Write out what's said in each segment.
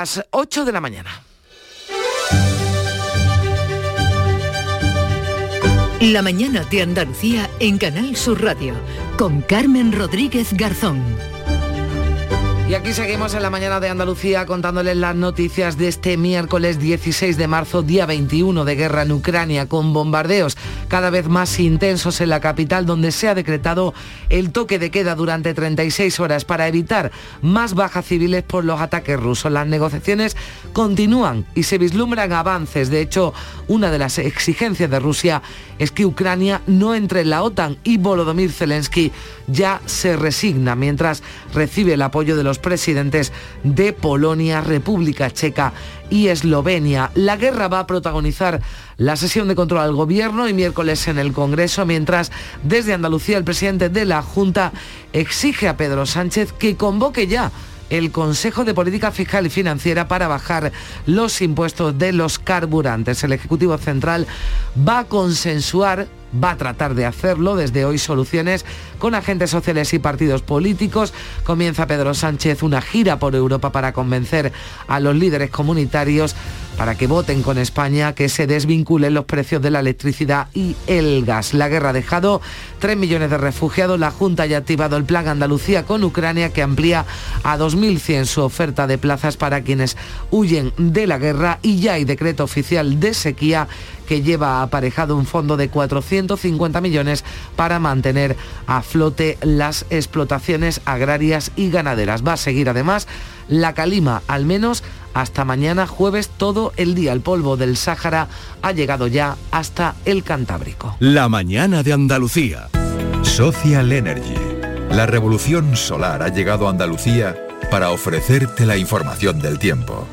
Las 8 de la mañana. La mañana de Andalucía en Canal Sur Radio con Carmen Rodríguez Garzón. Y aquí seguimos en la mañana de Andalucía contándoles las noticias de este miércoles 16 de marzo, día 21 de guerra en Ucrania, con bombardeos cada vez más intensos en la capital, donde se ha decretado el toque de queda durante 36 horas para evitar más bajas civiles por los ataques rusos. Las negociaciones continúan y se vislumbran avances. De hecho, una de las exigencias de Rusia es que Ucrania no entre en la OTAN y Volodymyr Zelensky ya se resigna mientras recibe el apoyo de los presidentes de Polonia, República Checa y Eslovenia. La guerra va a protagonizar la sesión de control al gobierno y miércoles en el Congreso, mientras desde Andalucía el presidente de la Junta exige a Pedro Sánchez que convoque ya el Consejo de Política Fiscal y Financiera para bajar los impuestos de los carburantes. El Ejecutivo Central va a consensuar va a tratar de hacerlo desde hoy soluciones con agentes sociales y partidos políticos. Comienza Pedro Sánchez una gira por Europa para convencer a los líderes comunitarios para que voten con España, que se desvinculen los precios de la electricidad y el gas. La guerra ha dejado 3 millones de refugiados. La Junta ya ha activado el plan Andalucía con Ucrania, que amplía a 2.100 su oferta de plazas para quienes huyen de la guerra y ya hay decreto oficial de sequía que lleva aparejado un fondo de 450 millones para mantener a flote las explotaciones agrarias y ganaderas. Va a seguir además la calima, al menos hasta mañana jueves todo el día. El polvo del Sáhara ha llegado ya hasta el Cantábrico. La mañana de Andalucía. Social Energy. La revolución solar ha llegado a Andalucía para ofrecerte la información del tiempo.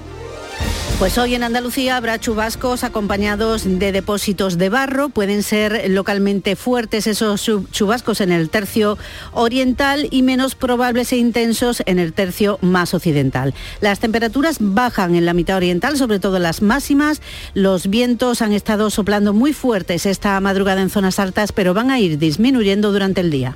Pues hoy en Andalucía habrá chubascos acompañados de depósitos de barro. Pueden ser localmente fuertes esos chubascos en el tercio oriental y menos probables e intensos en el tercio más occidental. Las temperaturas bajan en la mitad oriental, sobre todo las máximas. Los vientos han estado soplando muy fuertes esta madrugada en zonas altas, pero van a ir disminuyendo durante el día.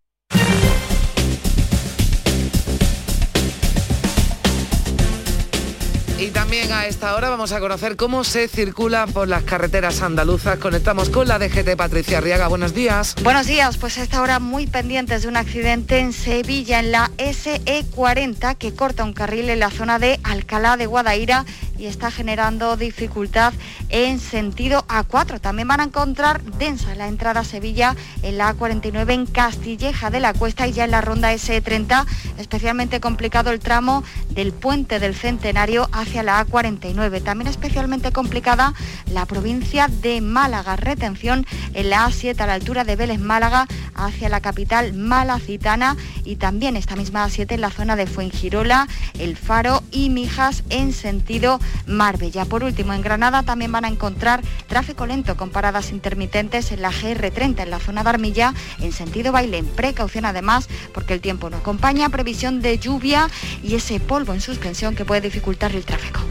También a esta hora vamos a conocer cómo se circula por las carreteras andaluzas. Conectamos con la DGT Patricia Arriaga. Buenos días. Buenos días, pues a esta hora muy pendientes de un accidente en Sevilla, en la SE40, que corta un carril en la zona de Alcalá de Guadaira y está generando dificultad en sentido A4. También van a encontrar densa la entrada a Sevilla en la A49 en Castilleja de la Cuesta y ya en la ronda S30, especialmente complicado el tramo del puente del Centenario hacia la A49. También especialmente complicada la provincia de Málaga, retención en la A7 a la altura de Vélez Málaga hacia la capital malacitana y también esta misma A7 en la zona de Fuengirola, El Faro y Mijas en sentido Marbella. Por último, en Granada también van a encontrar tráfico lento con paradas intermitentes en la GR30 en la zona de Armilla en sentido Bailén. Precaución además porque el tiempo no acompaña, previsión de lluvia y ese polvo en suspensión que puede dificultar el tráfico.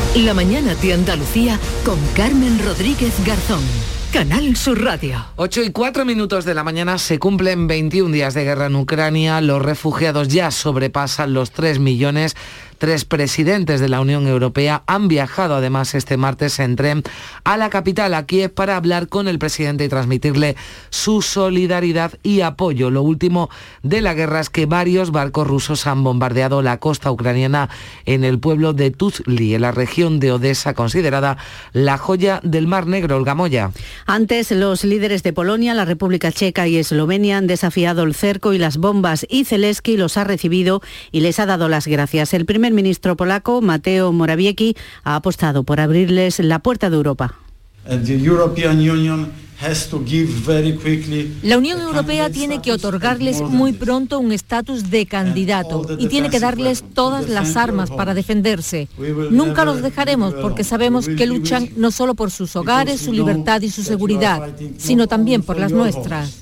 La mañana de Andalucía con Carmen Rodríguez Garzón. Canal Sur Radio. 8 y 4 minutos de la mañana se cumplen 21 días de guerra en Ucrania. Los refugiados ya sobrepasan los 3 millones Tres presidentes de la Unión Europea han viajado además este martes en tren a la capital, a Kiev, para hablar con el presidente y transmitirle su solidaridad y apoyo. Lo último de la guerra es que varios barcos rusos han bombardeado la costa ucraniana en el pueblo de Tuzli, en la región de Odessa, considerada la joya del Mar Negro, el Gamoya. Antes, los líderes de Polonia, la República Checa y Eslovenia han desafiado el cerco y las bombas y Zelensky los ha recibido y les ha dado las gracias. El primer ministro polaco, Mateo Morawiecki, ha apostado por abrirles la puerta de Europa. La Unión Europea tiene que otorgarles muy pronto un estatus de candidato y tiene que darles todas las armas para defenderse. Nunca los dejaremos porque sabemos que luchan no solo por sus hogares, su libertad y su seguridad, sino también por las nuestras.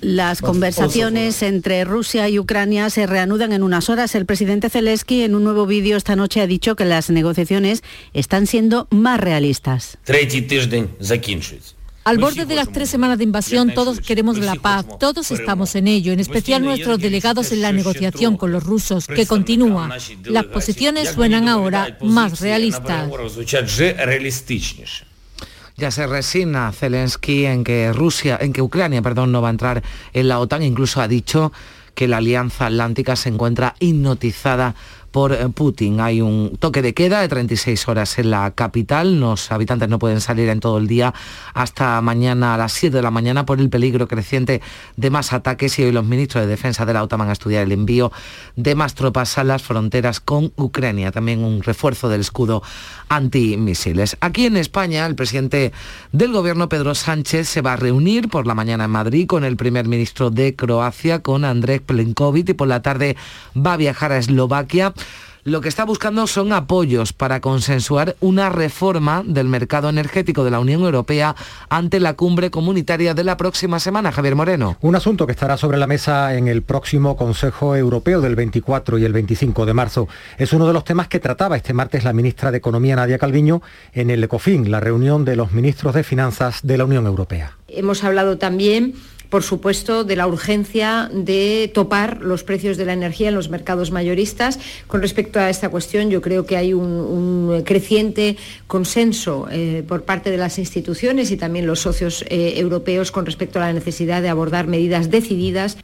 Las conversaciones entre Rusia y Ucrania se reanudan en unas horas. El presidente Zelensky en un nuevo vídeo esta noche ha dicho que las negociaciones están siendo más realistas. Al borde de las tres semanas de invasión, todos queremos la paz, todos estamos en ello, en especial nuestros delegados en la negociación con los rusos, que continúa. Las posiciones suenan ahora más realistas. Ya se resigna Zelensky en que Rusia, en que Ucrania, perdón, no va a entrar en la OTAN. Incluso ha dicho que la Alianza Atlántica se encuentra hipnotizada por eh, Putin. Hay un toque de queda de 36 horas en la capital. Los habitantes no pueden salir en todo el día hasta mañana a las 7 de la mañana por el peligro creciente de más ataques y hoy los ministros de Defensa de la OTAN van a estudiar el envío de más tropas a las fronteras con Ucrania. También un refuerzo del escudo antimisiles. Aquí en España, el presidente del gobierno, Pedro Sánchez, se va a reunir por la mañana en Madrid con el primer ministro de Croacia, con Andrés Plenkovic, y por la tarde va a viajar a Eslovaquia lo que está buscando son apoyos para consensuar una reforma del mercado energético de la Unión Europea ante la cumbre comunitaria de la próxima semana. Javier Moreno. Un asunto que estará sobre la mesa en el próximo Consejo Europeo del 24 y el 25 de marzo. Es uno de los temas que trataba este martes la ministra de Economía, Nadia Calviño, en el ECOFIN, la reunión de los ministros de Finanzas de la Unión Europea. Hemos hablado también por supuesto, de la urgencia de topar los precios de la energía en los mercados mayoristas. Con respecto a esta cuestión, yo creo que hay un, creciente consenso eh, por parte de las instituciones y también los socios eh, europeos con respecto a la necesidad de abordar medidas decididas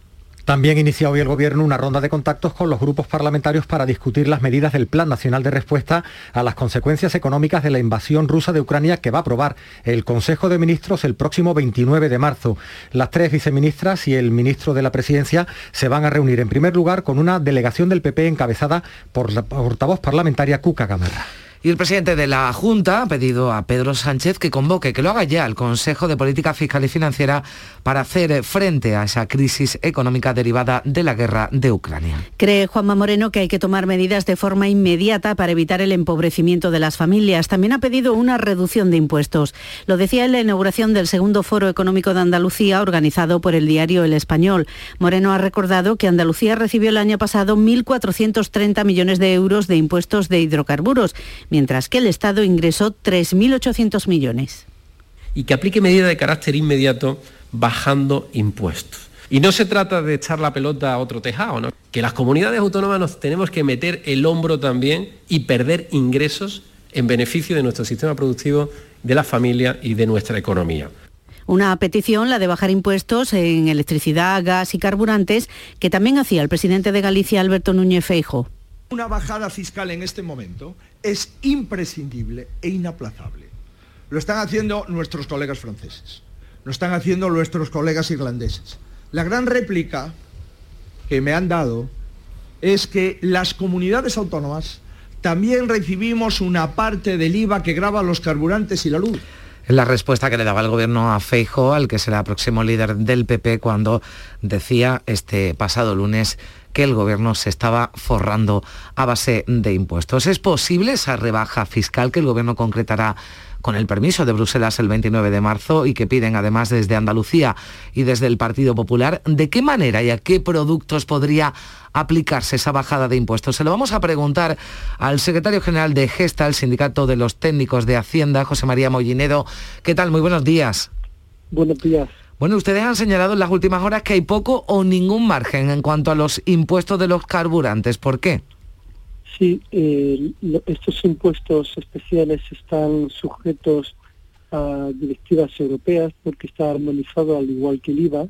también inicia hoy el Gobierno una ronda de contactos con los grupos parlamentarios para discutir las medidas del Plan Nacional de Respuesta a las consecuencias económicas de la invasión rusa de Ucrania que va a aprobar el Consejo de Ministros el próximo 29 de marzo. Las tres viceministras y el ministro de la Presidencia se van a reunir en primer lugar con una delegación del PP encabezada por la portavoz parlamentaria Cuca Gamarra. Y el presidente de la Junta ha pedido a Pedro Sánchez que convoque, que lo haga ya el Consejo de Política Fiscal y Financiera para hacer frente a esa crisis económica derivada de la guerra de Ucrania. Cree Juanma Moreno que hay que tomar medidas de forma inmediata para evitar el empobrecimiento de las familias. También ha pedido una reducción de impuestos. Lo decía en la inauguración del segundo Foro Económico de Andalucía organizado por el diario El Español. Moreno ha recordado que Andalucía recibió el año pasado 1.430 millones de euros de impuestos de hidrocarburos mientras que el Estado ingresó 3.800 millones. Y que aplique medidas de carácter inmediato bajando impuestos. Y no se trata de echar la pelota a otro tejado, ¿no? que las comunidades autónomas nos tenemos que meter el hombro también y perder ingresos en beneficio de nuestro sistema productivo, de la familia y de nuestra economía. Una petición, la de bajar impuestos en electricidad, gas y carburantes, que también hacía el presidente de Galicia, Alberto Núñez Feijo. Una bajada fiscal en este momento es imprescindible e inaplazable. Lo están haciendo nuestros colegas franceses, lo están haciendo nuestros colegas irlandeses. La gran réplica que me han dado es que las comunidades autónomas también recibimos una parte del IVA que graba los carburantes y la luz. La respuesta que le daba el gobierno a Feijo, al que será próximo líder del PP, cuando decía este pasado lunes que el gobierno se estaba forrando a base de impuestos. ¿Es posible esa rebaja fiscal que el gobierno concretará con el permiso de Bruselas el 29 de marzo y que piden además desde Andalucía y desde el Partido Popular, ¿de qué manera y a qué productos podría aplicarse esa bajada de impuestos? Se lo vamos a preguntar al secretario general de Gesta, el Sindicato de los Técnicos de Hacienda, José María Mollinedo. ¿Qué tal? Muy buenos días. Buenos días. Bueno, ustedes han señalado en las últimas horas que hay poco o ningún margen en cuanto a los impuestos de los carburantes. ¿Por qué? Sí, estos impuestos especiales están sujetos a directivas europeas porque está armonizado al igual que el IVA,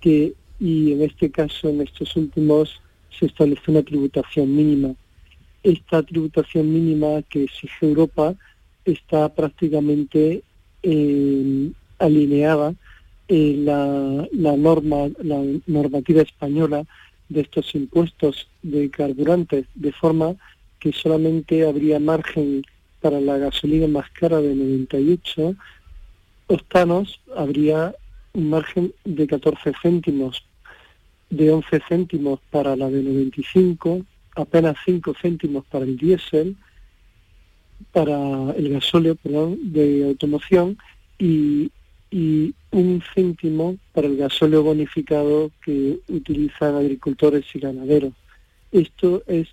que, y en este caso, en estos últimos, se establece una tributación mínima. Esta tributación mínima que exige Europa está prácticamente eh, alineada la, la, norma, la normativa española de estos impuestos de carburantes, de forma que solamente habría margen para la gasolina más cara de 98 octanos, habría un margen de 14 céntimos, de 11 céntimos para la de 95, apenas 5 céntimos para el diésel, para el gasóleo perdón, de automoción y y un céntimo para el gasóleo bonificado que utilizan agricultores y ganaderos. Esto es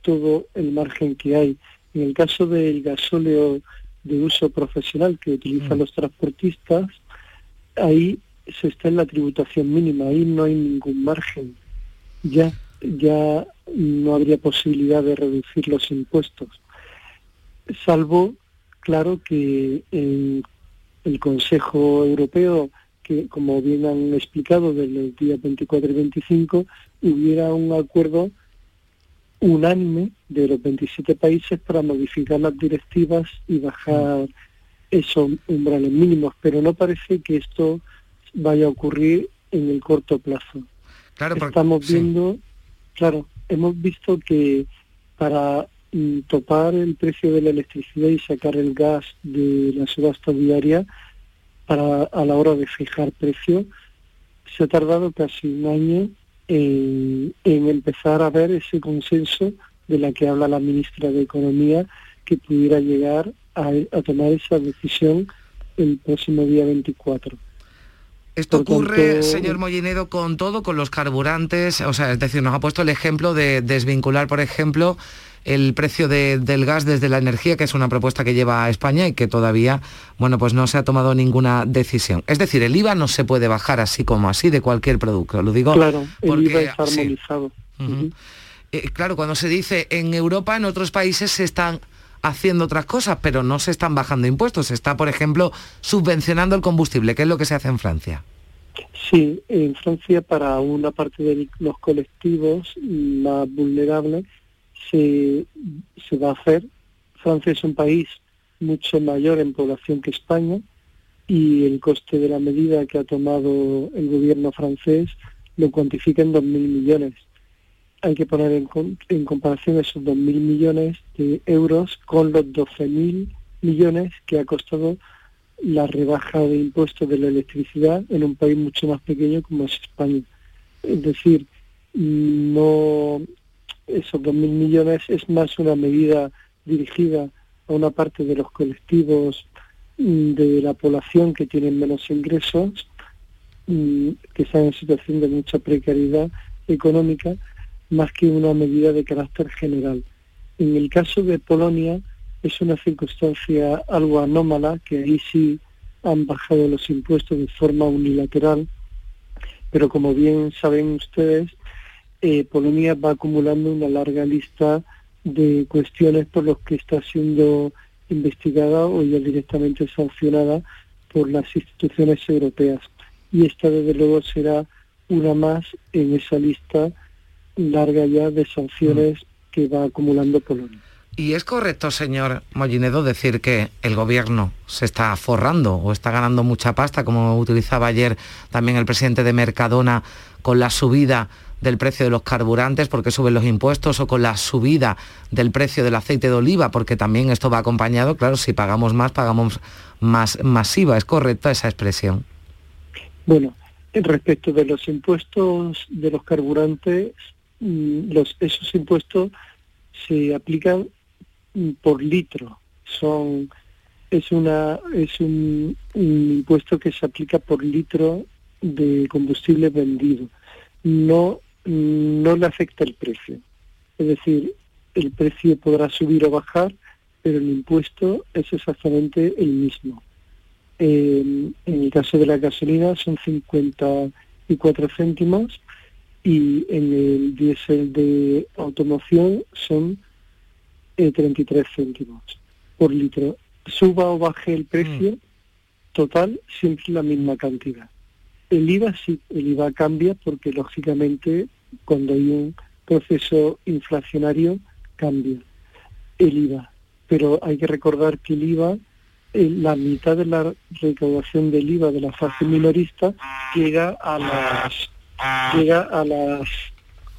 todo el margen que hay. En el caso del gasóleo de uso profesional que utilizan mm. los transportistas, ahí se está en la tributación mínima, ahí no hay ningún margen. Ya, ya no habría posibilidad de reducir los impuestos, salvo, claro, que en el Consejo Europeo, que como bien han explicado desde el día 24 y 25, hubiera un acuerdo unánime de los 27 países para modificar las directivas y bajar esos umbrales mínimos, pero no parece que esto vaya a ocurrir en el corto plazo. Claro, Estamos viendo, claro, hemos visto que para topar el precio de la electricidad y sacar el gas de la subasta diaria para a la hora de fijar precio, se ha tardado casi un año en, empezar a ver ese consenso de la que habla la ministra de Economía que pudiera llegar a, tomar esa decisión el próximo día 24. Esto ocurre, señor Mollinedo, con todo, con los carburantes, o sea, es decir, nos ha puesto el ejemplo de desvincular, por ejemplo, el precio del gas desde la energía, que es una propuesta que lleva a España y que todavía, bueno, pues no se ha tomado ninguna decisión. Es decir, el IVA no se puede bajar así como así de cualquier producto. Lo digo claro, el IVA está armonizado. Eh, claro, cuando se dice en Europa, en otros países se están haciendo otras cosas, pero no se están bajando impuestos. Se está, por ejemplo, subvencionando el combustible, que es lo que se hace en Francia. Sí, en Francia para una parte de los colectivos más vulnerables se, se va a hacer. Francia es un país mucho mayor en población que España y el coste de la medida que ha tomado el gobierno francés lo cuantifica en 2.000 millones. Hay que poner en, en comparación esos 2.000 millones de euros con los 12.000 millones que ha costado la rebaja de impuestos de la electricidad en un país mucho más pequeño como es España. Es decir, no esos 2.000 millones es más una medida dirigida a una parte de los colectivos mm, de la población que tienen menos ingresos, mm, que están en situación de mucha precariedad económica, más que una medida de carácter general. En el caso de Polonia es una circunstancia algo anómala, que ahí sí han bajado los impuestos de forma unilateral, pero como bien saben ustedes, eh, Polonia va acumulando una larga lista de cuestiones por las que está siendo investigada o ya directamente sancionada por las instituciones europeas. Y esta desde luego será una más en esa lista larga ya de sanciones mm. que va acumulando Polonia. ¿Y es correcto, señor Mollinedo, decir que el gobierno se está forrando o está ganando mucha pasta, como utilizaba ayer también el presidente de Mercadona, con la subida del precio de los carburantes porque suben los impuestos o con la subida del precio del aceite de oliva porque también esto va acompañado, claro, si pagamos más, pagamos más masiva. ¿Es correcta esa expresión? Bueno, respecto de los impuestos de los carburantes, mm, los, esos impuestos se aplican mm, por litro. Son es una es un impuesto que se aplica por litro de combustible vendido. No no le afecta el precio. Es decir, el precio podrá subir o bajar, pero el impuesto es exactamente el mismo. en el caso de la gasolina son 54 céntimos y en el diésel de automoción son 33 eh, céntimos por litro. Suba o baje el precio mm. total, siempre la misma cantidad. El IVA sí, el IVA cambia porque lógicamente cuando hay un proceso inflacionario cambia el IVA. Pero hay que recordar que el IVA, eh, la mitad de la recaudación del IVA de la fase minorista llega a las llega a las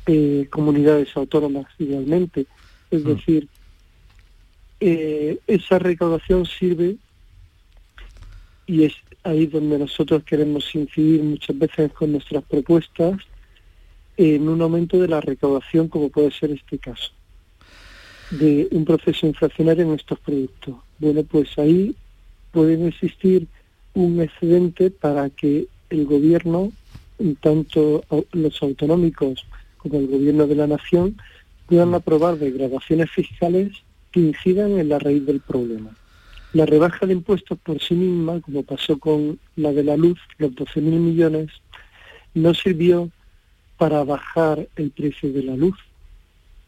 eh, comunidades autónomas igualmente. Es mm. decir, eh, esa recaudación sirve y es ahí donde nosotros queremos incidir muchas veces con nuestras propuestas en un aumento de la recaudación como puede ser este caso de un proceso inflacionario en estos productos. Bueno, pues ahí pueden existir un excedente para que el gobierno tanto los autonómicos como el gobierno de la nación puedan mm. aprobar degradaciones fiscales que incidan en la raíz del problema. La rebaja de impuestos por sí misma, como pasó con la de la luz, los 12.000 millones, no sirvió para bajar el precio de la luz,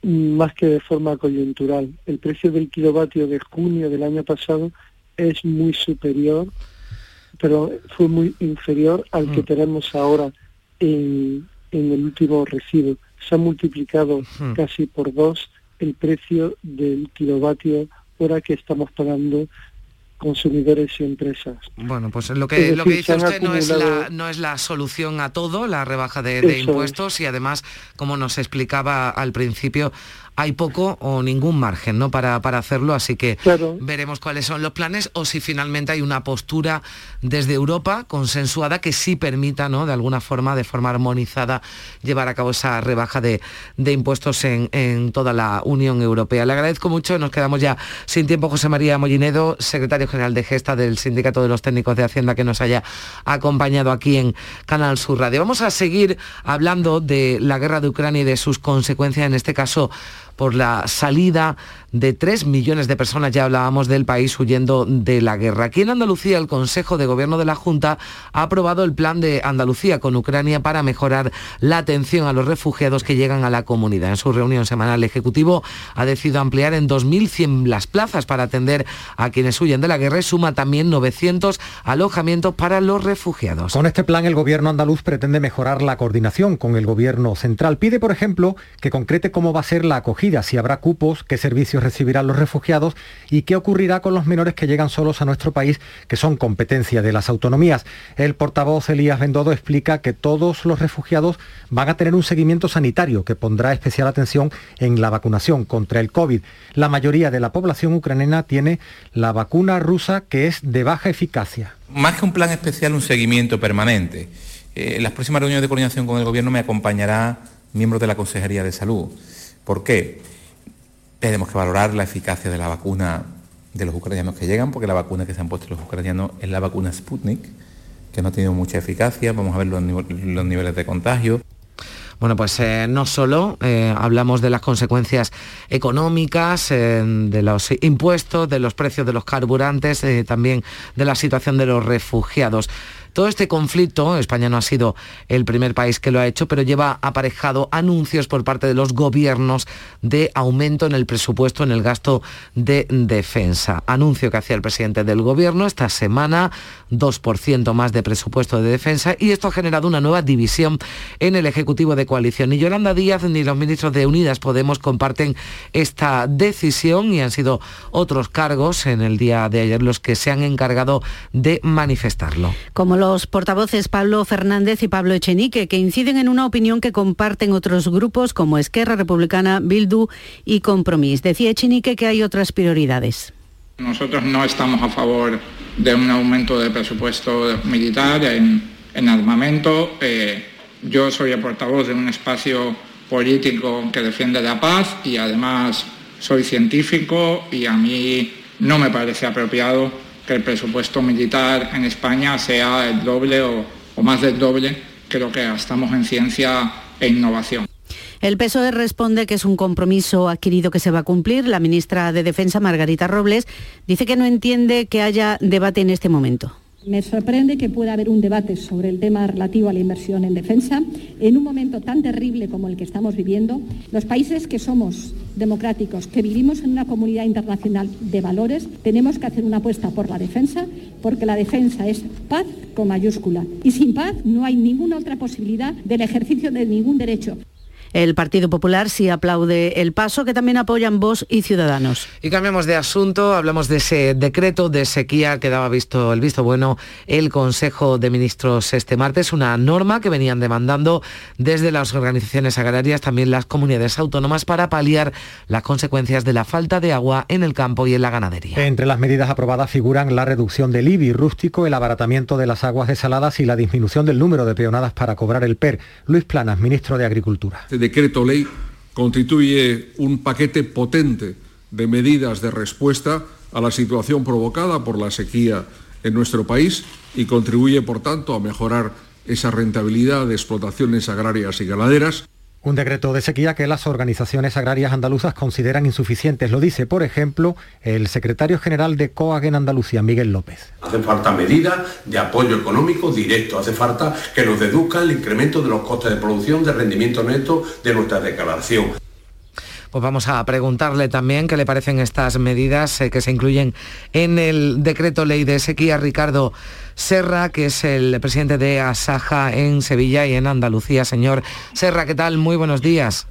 más que de forma coyuntural. El precio del kilovatio de junio del año pasado es muy superior pero fue muy inferior al que mm. tenemos ahora en, el último recibo. Se ha multiplicado casi por dos el precio del kilovatio hora que estamos pagando consumidores y empresas. Bueno, pues lo que, lo que dice usted no es, la, no es la solución a todo, la rebaja de, impuestos, y además, como nos explicaba al principio, hay poco o ningún margen ¿no? para, para hacerlo, así que veremos cuáles son los planes o si finalmente hay una postura desde Europa consensuada que sí permita ¿no? de alguna forma, de forma armonizada, llevar a cabo esa rebaja de, impuestos en, en, toda la Unión Europea. Le agradezco mucho, nos quedamos ya sin tiempo José María Mollinedo, secretario general de Gesta del Sindicato de los Técnicos de Hacienda, que nos haya acompañado aquí en Canal Sur Radio. Vamos a seguir hablando de la guerra de Ucrania y de sus consecuencias, en este caso por la salida de 3 millones de personas, ya hablábamos del país huyendo de la guerra. Aquí en Andalucía el Consejo de Gobierno de la Junta ha aprobado el plan de Andalucía con Ucrania para mejorar la atención a los refugiados que llegan a la comunidad. En su reunión semanal el Ejecutivo ha decidido ampliar en 2.100 las plazas para atender a quienes huyen de la guerra y suma también 900 alojamientos para los refugiados. Con este plan el Gobierno andaluz pretende mejorar la coordinación con el Gobierno central. Pide, por ejemplo, que concrete cómo va a ser la acogida, si habrá cupos, qué servicios recibirán los refugiados y qué ocurrirá con los menores que llegan solos a nuestro país, que son competencia de las autonomías. El portavoz Elías Bendodo explica que todos los refugiados van a tener un seguimiento sanitario que pondrá especial atención en la vacunación contra el COVID. La mayoría de la población ucraniana tiene la vacuna rusa que es de baja eficacia. Más que un plan especial, un seguimiento permanente. Eh, las próximas reuniones de coordinación con el Gobierno me acompañará miembros de la Consejería de Salud. ¿Por qué? Tenemos que valorar la eficacia de la vacuna de los ucranianos que llegan, porque la vacuna que se han puesto los ucranianos es la vacuna Sputnik, que no ha tenido mucha eficacia. Vamos a ver los, niveles de contagio. Bueno, pues eh, no solo eh, hablamos de las consecuencias económicas, eh, de los impuestos, de los precios de los carburantes, también de la situación de los refugiados. Todo este conflicto, España no ha sido el primer país que lo ha hecho, pero lleva aparejado anuncios por parte de los gobiernos de aumento en el presupuesto, en el gasto de defensa. Anuncio que hacía el presidente del gobierno esta semana, 2% más de presupuesto de defensa y esto ha generado una nueva división en el Ejecutivo de Coalición. Ni Yolanda Díaz ni los ministros de Unidas Podemos comparten esta decisión y han sido otros cargos en el día de ayer los que se han encargado de manifestarlo. Como los portavoces Pablo Fernández y Pablo Echenique, que inciden en una opinión que comparten otros grupos como Esquerra Republicana, Bildu y Compromís. Decía Echenique que hay otras prioridades. Nosotros no estamos a favor de un aumento de presupuesto militar en, armamento. Eh, yo soy el portavoz de un espacio político que defiende la paz y además soy científico y a mí no me parece apropiado que el presupuesto militar en España sea el doble o, más del doble que lo que gastamos en ciencia e innovación. El PSOE responde que es un compromiso adquirido que se va a cumplir. La ministra de Defensa, Margarita Robles, dice que no entiende que haya debate en este momento. Me sorprende que pueda haber un debate sobre el tema relativo a la inversión en defensa en un momento tan terrible como el que estamos viviendo. Los países que somos democráticos, que vivimos en una comunidad internacional de valores, tenemos que hacer una apuesta por la defensa, porque la defensa es paz con mayúscula. Y sin paz no hay ninguna otra posibilidad del ejercicio de ningún derecho. El Partido Popular sí aplaude el paso, que también apoyan Vox y Ciudadanos. Y cambiamos de asunto, hablamos de ese decreto de sequía que daba visto, el visto bueno el Consejo de Ministros este martes, una norma que venían demandando desde las organizaciones agrarias, también las comunidades autónomas, para paliar las consecuencias de la falta de agua en el campo y en la ganadería. Entre las medidas aprobadas figuran la reducción del IBI rústico, el abaratamiento de las aguas desaladas y la disminución del número de peonadas para cobrar el PER. Luis Planas, ministro de Agricultura. Este decreto ley constituye un paquete potente de medidas de respuesta a la situación provocada por la sequía en nuestro país y contribuye, por tanto, a mejorar esa rentabilidad de explotaciones agrarias y ganaderas. Un decreto de sequía que las organizaciones agrarias andaluzas consideran insuficientes. Lo dice, por ejemplo, el secretario general de COAG en Andalucía, Miguel López. Hace falta medidas de apoyo económico directo, hace falta que nos deduzca el incremento de los costes de producción, de rendimiento neto de nuestra declaración. Pues vamos a preguntarle también qué le parecen estas medidas eh, que se incluyen en el decreto ley de sequía. Ricardo Serra, que es el presidente de Asaja en Sevilla y en Andalucía. Señor Serra, ¿qué tal? Muy buenos días.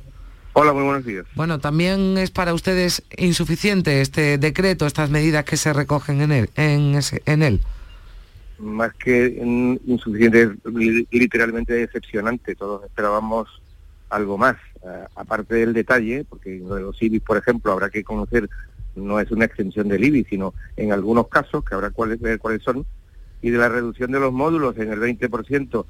Hola, muy buenos días. Bueno, también es para ustedes insuficiente este decreto, estas medidas que se recogen en él. En, en él. Más que insuficiente, literalmente decepcionante. Todos esperábamos algo más. Eh, aparte del detalle, porque lo los IBI, por ejemplo, habrá que conocer, no es una extensión del IBI, sino en algunos casos, que habrá ver cuáles son, y de la reducción de los módulos en el 20%,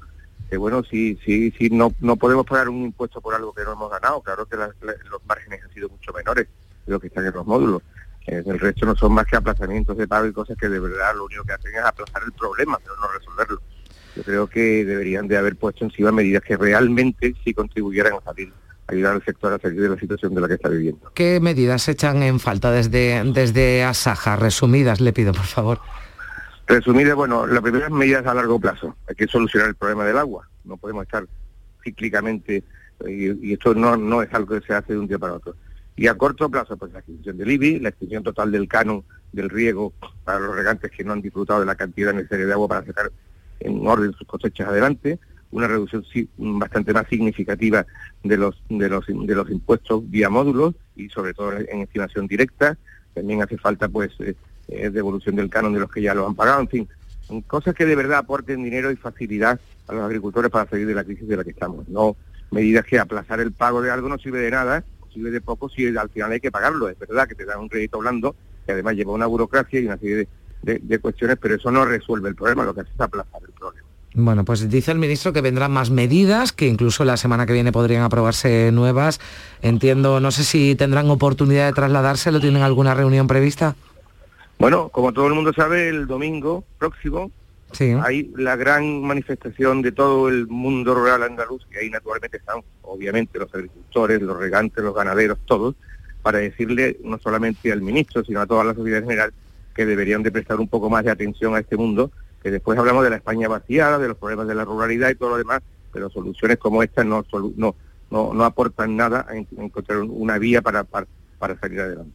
que bueno, si, si, si no, no podemos pagar un impuesto por algo que no hemos ganado, claro que los márgenes han sido mucho menores de lo que están en los módulos. el resto no son más que aplazamientos de pago y cosas que de verdad lo único que hacen es aplazar el problema, pero no resolverlo. Yo creo que deberían de haber puesto encima medidas que realmente sí contribuyeran a salir ayudar al sector a salir de la situación de la que está viviendo. ¿Qué medidas echan en falta desde, desde Asaja? Resumidas, le pido, por favor. Resumidas, bueno, las primeras medidas a largo plazo. Hay que solucionar el problema del agua. No podemos estar cíclicamente, y, esto no, no es algo que se hace de un día para otro. Y a corto plazo, pues la extinción del IBI, la extinción total del canon del riego para los regantes que no han disfrutado de la cantidad necesaria de agua para sacar en orden sus cosechas adelante, una reducción bastante más significativa de los, de los, de los impuestos vía módulos y sobre todo en estimación directa. También hace falta pues eh, eh, devolución del canon de los que ya lo han pagado, en fin, cosas que de verdad aporten dinero y facilidad a los agricultores para salir de la crisis de la que estamos. No medidas que aplazar el pago de algo no sirve de nada, sirve de poco si al final hay que pagarlo. Es verdad que te dan un crédito blando, que además lleva una burocracia y una serie de, de cuestiones, pero eso no resuelve el problema, lo que hace es aplazar el problema. Bueno, pues dice el ministro que vendrán más medidas, que incluso la semana que viene podrían aprobarse nuevas. Entiendo, no sé si tendrán oportunidad de trasladarse, ¿lo tienen alguna reunión prevista? Bueno, como todo el mundo sabe, el domingo próximo hay la gran manifestación de todo el mundo rural andaluz, y ahí naturalmente están, obviamente, los agricultores, los regantes, los ganaderos, todos, para decirle no solamente al ministro, sino a toda la sociedad en general, que deberían de prestar un poco más de atención a este mundo que después hablamos de la España vaciada, de los problemas de la ruralidad y todo lo demás, pero soluciones como esta no, no, no, no aportan nada a encontrar una vía para, para, salir adelante.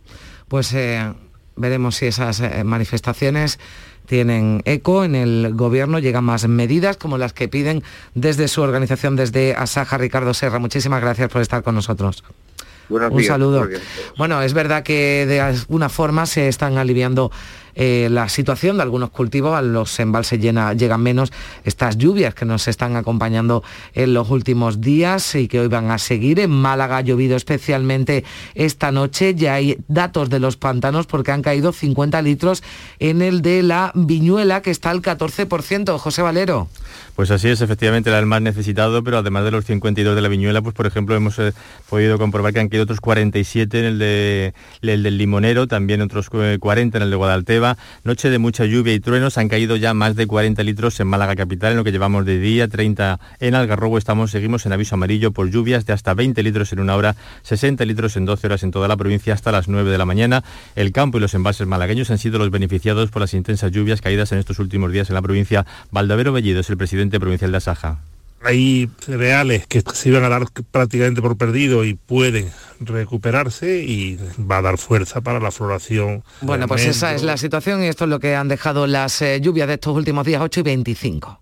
Pues eh, veremos si esas eh, manifestaciones tienen eco en el gobierno, llegan más medidas como las que piden desde su organización, desde Asaja, Ricardo Serra. Muchísimas gracias por estar con nosotros. Un saludo. Bueno, es verdad que de alguna forma se están aliviando eh, la situación de algunos cultivos, a los embalses llegan menos estas lluvias que nos están acompañando en los últimos días y que hoy van a seguir. En Málaga ha llovido especialmente esta noche, ya hay datos de los pantanos porque han caído 50 litros en el de la Viñuela que está al 14%. José Valero. Pues así es, efectivamente, era el más necesitado, pero además de los 52 de la Viñuela, pues por ejemplo hemos eh, podido comprobar que han caído otros 47 en el, de, el del Limonero, también otros 40 en el de Guadalteo Noche de mucha lluvia y truenos. Han caído ya más de 40 litros en Málaga capital en lo que llevamos de día, 30 en Algarrobo. Estamos, seguimos en aviso amarillo por lluvias de hasta 20 litros en una hora, 60 litros en 12 horas en toda la provincia hasta las 9 de la mañana. El campo y los embalses malagueños han sido los beneficiados por las intensas lluvias caídas en estos últimos días en la provincia. Valdavero Bellido es el presidente provincial de Asaja hay cereales que se iban a dar prácticamente por perdido y pueden recuperarse y va a dar fuerza para la floración. Bueno, pues esa es la situación y esto es lo que han dejado las eh, lluvias de estos últimos días 8 y 25.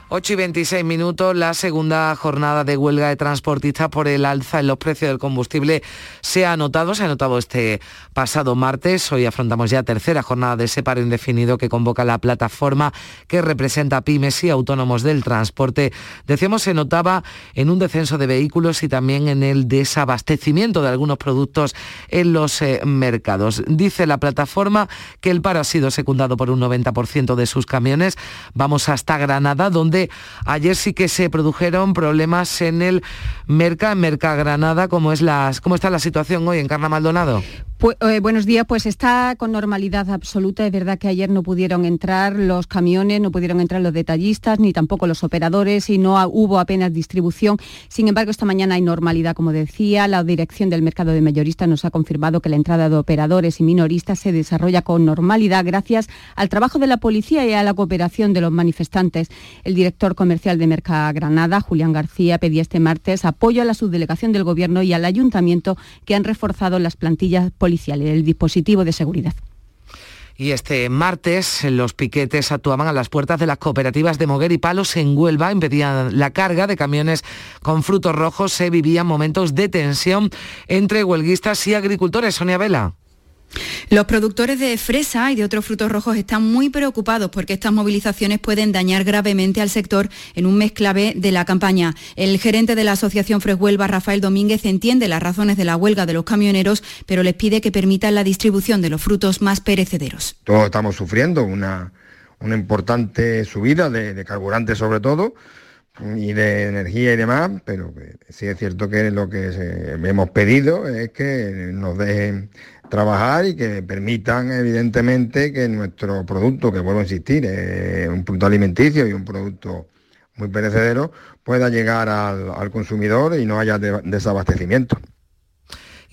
8 y 26 minutos, la segunda jornada de huelga de transportistas por el alza en los precios del combustible se ha anotado, se ha anotado este pasado martes. Hoy afrontamos ya tercera jornada de ese paro indefinido que convoca la plataforma que representa pymes y autónomos del transporte. Decíamos, se notaba en un descenso de vehículos y también en el desabastecimiento de algunos productos en los eh, mercados. Dice la plataforma que el paro ha sido secundado por un 90% de sus camiones. Vamos hasta Granada, donde ayer sí que se produjeron problemas en el Merca, en Merca Granada. ¿Cómo, es ¿Cómo está la situación hoy en Carna Maldonado? Eh, buenos días, pues está con normalidad absoluta. Es verdad que ayer no pudieron entrar los camiones, no pudieron entrar los detallistas, ni tampoco los operadores y no hubo apenas distribución. Sin embargo, esta mañana hay normalidad, como decía. La dirección del mercado de mayoristas nos ha confirmado que la entrada de operadores y minoristas se desarrolla con normalidad gracias al trabajo de la policía y a la cooperación de los manifestantes. El director comercial de Merca Granada, Julián García, pedía este martes apoyo a la subdelegación del Gobierno y al Ayuntamiento que han reforzado las plantillas policiales el dispositivo de seguridad. Y este martes los piquetes actuaban a las puertas de las cooperativas de Moguer y Palos en Huelva, impedían la carga de camiones con frutos rojos, se vivían momentos de tensión entre huelguistas y agricultores. Sonia Vela. Los productores de fresa y de otros frutos rojos están muy preocupados porque estas movilizaciones pueden dañar gravemente al sector en un mes clave de la campaña. El gerente de la Asociación Freshuelva, Rafael Domínguez, entiende las razones de la huelga de los camioneros, pero les pide que permitan la distribución de los frutos más perecederos. Todos estamos sufriendo una, importante subida de, de carburante sobre todo y de energía y demás, pero sí es cierto que lo que hemos pedido es que nos dejen trabajar y que permitan evidentemente que nuestro producto, que vuelvo a insistir, es un producto alimenticio y un producto muy perecedero, pueda llegar al, consumidor y no haya desabastecimiento.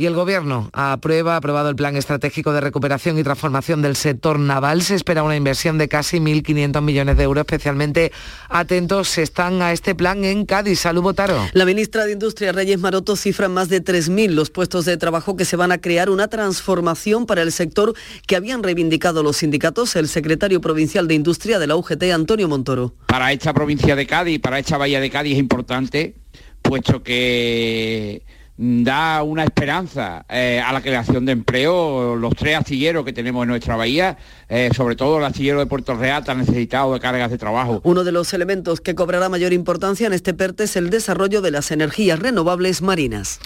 Y el Gobierno aprueba, ha aprobado el Plan Estratégico de Recuperación y Transformación del Sector Naval. Se espera una inversión de casi 1.500 millones de euros. Especialmente atentos están a este plan en Cádiz. Salud, Botaro. La ministra de Industria, Reyes Maroto, cifra en más de 3.000 los puestos de trabajo que se van a crear. Una transformación para el sector que habían reivindicado los sindicatos. El secretario provincial de Industria de la UGT, Antonio Montoro. Para esta provincia de Cádiz, para esta bahía de Cádiz es importante, puesto que da una esperanza eh, a la creación de empleo. Los tres astilleros que tenemos en nuestra bahía, eh, sobre todo el astillero de Puerto Real, tan necesitado de cargas de trabajo. Uno de los elementos que cobrará mayor importancia en este PERTE es el desarrollo de las energías renovables marinas.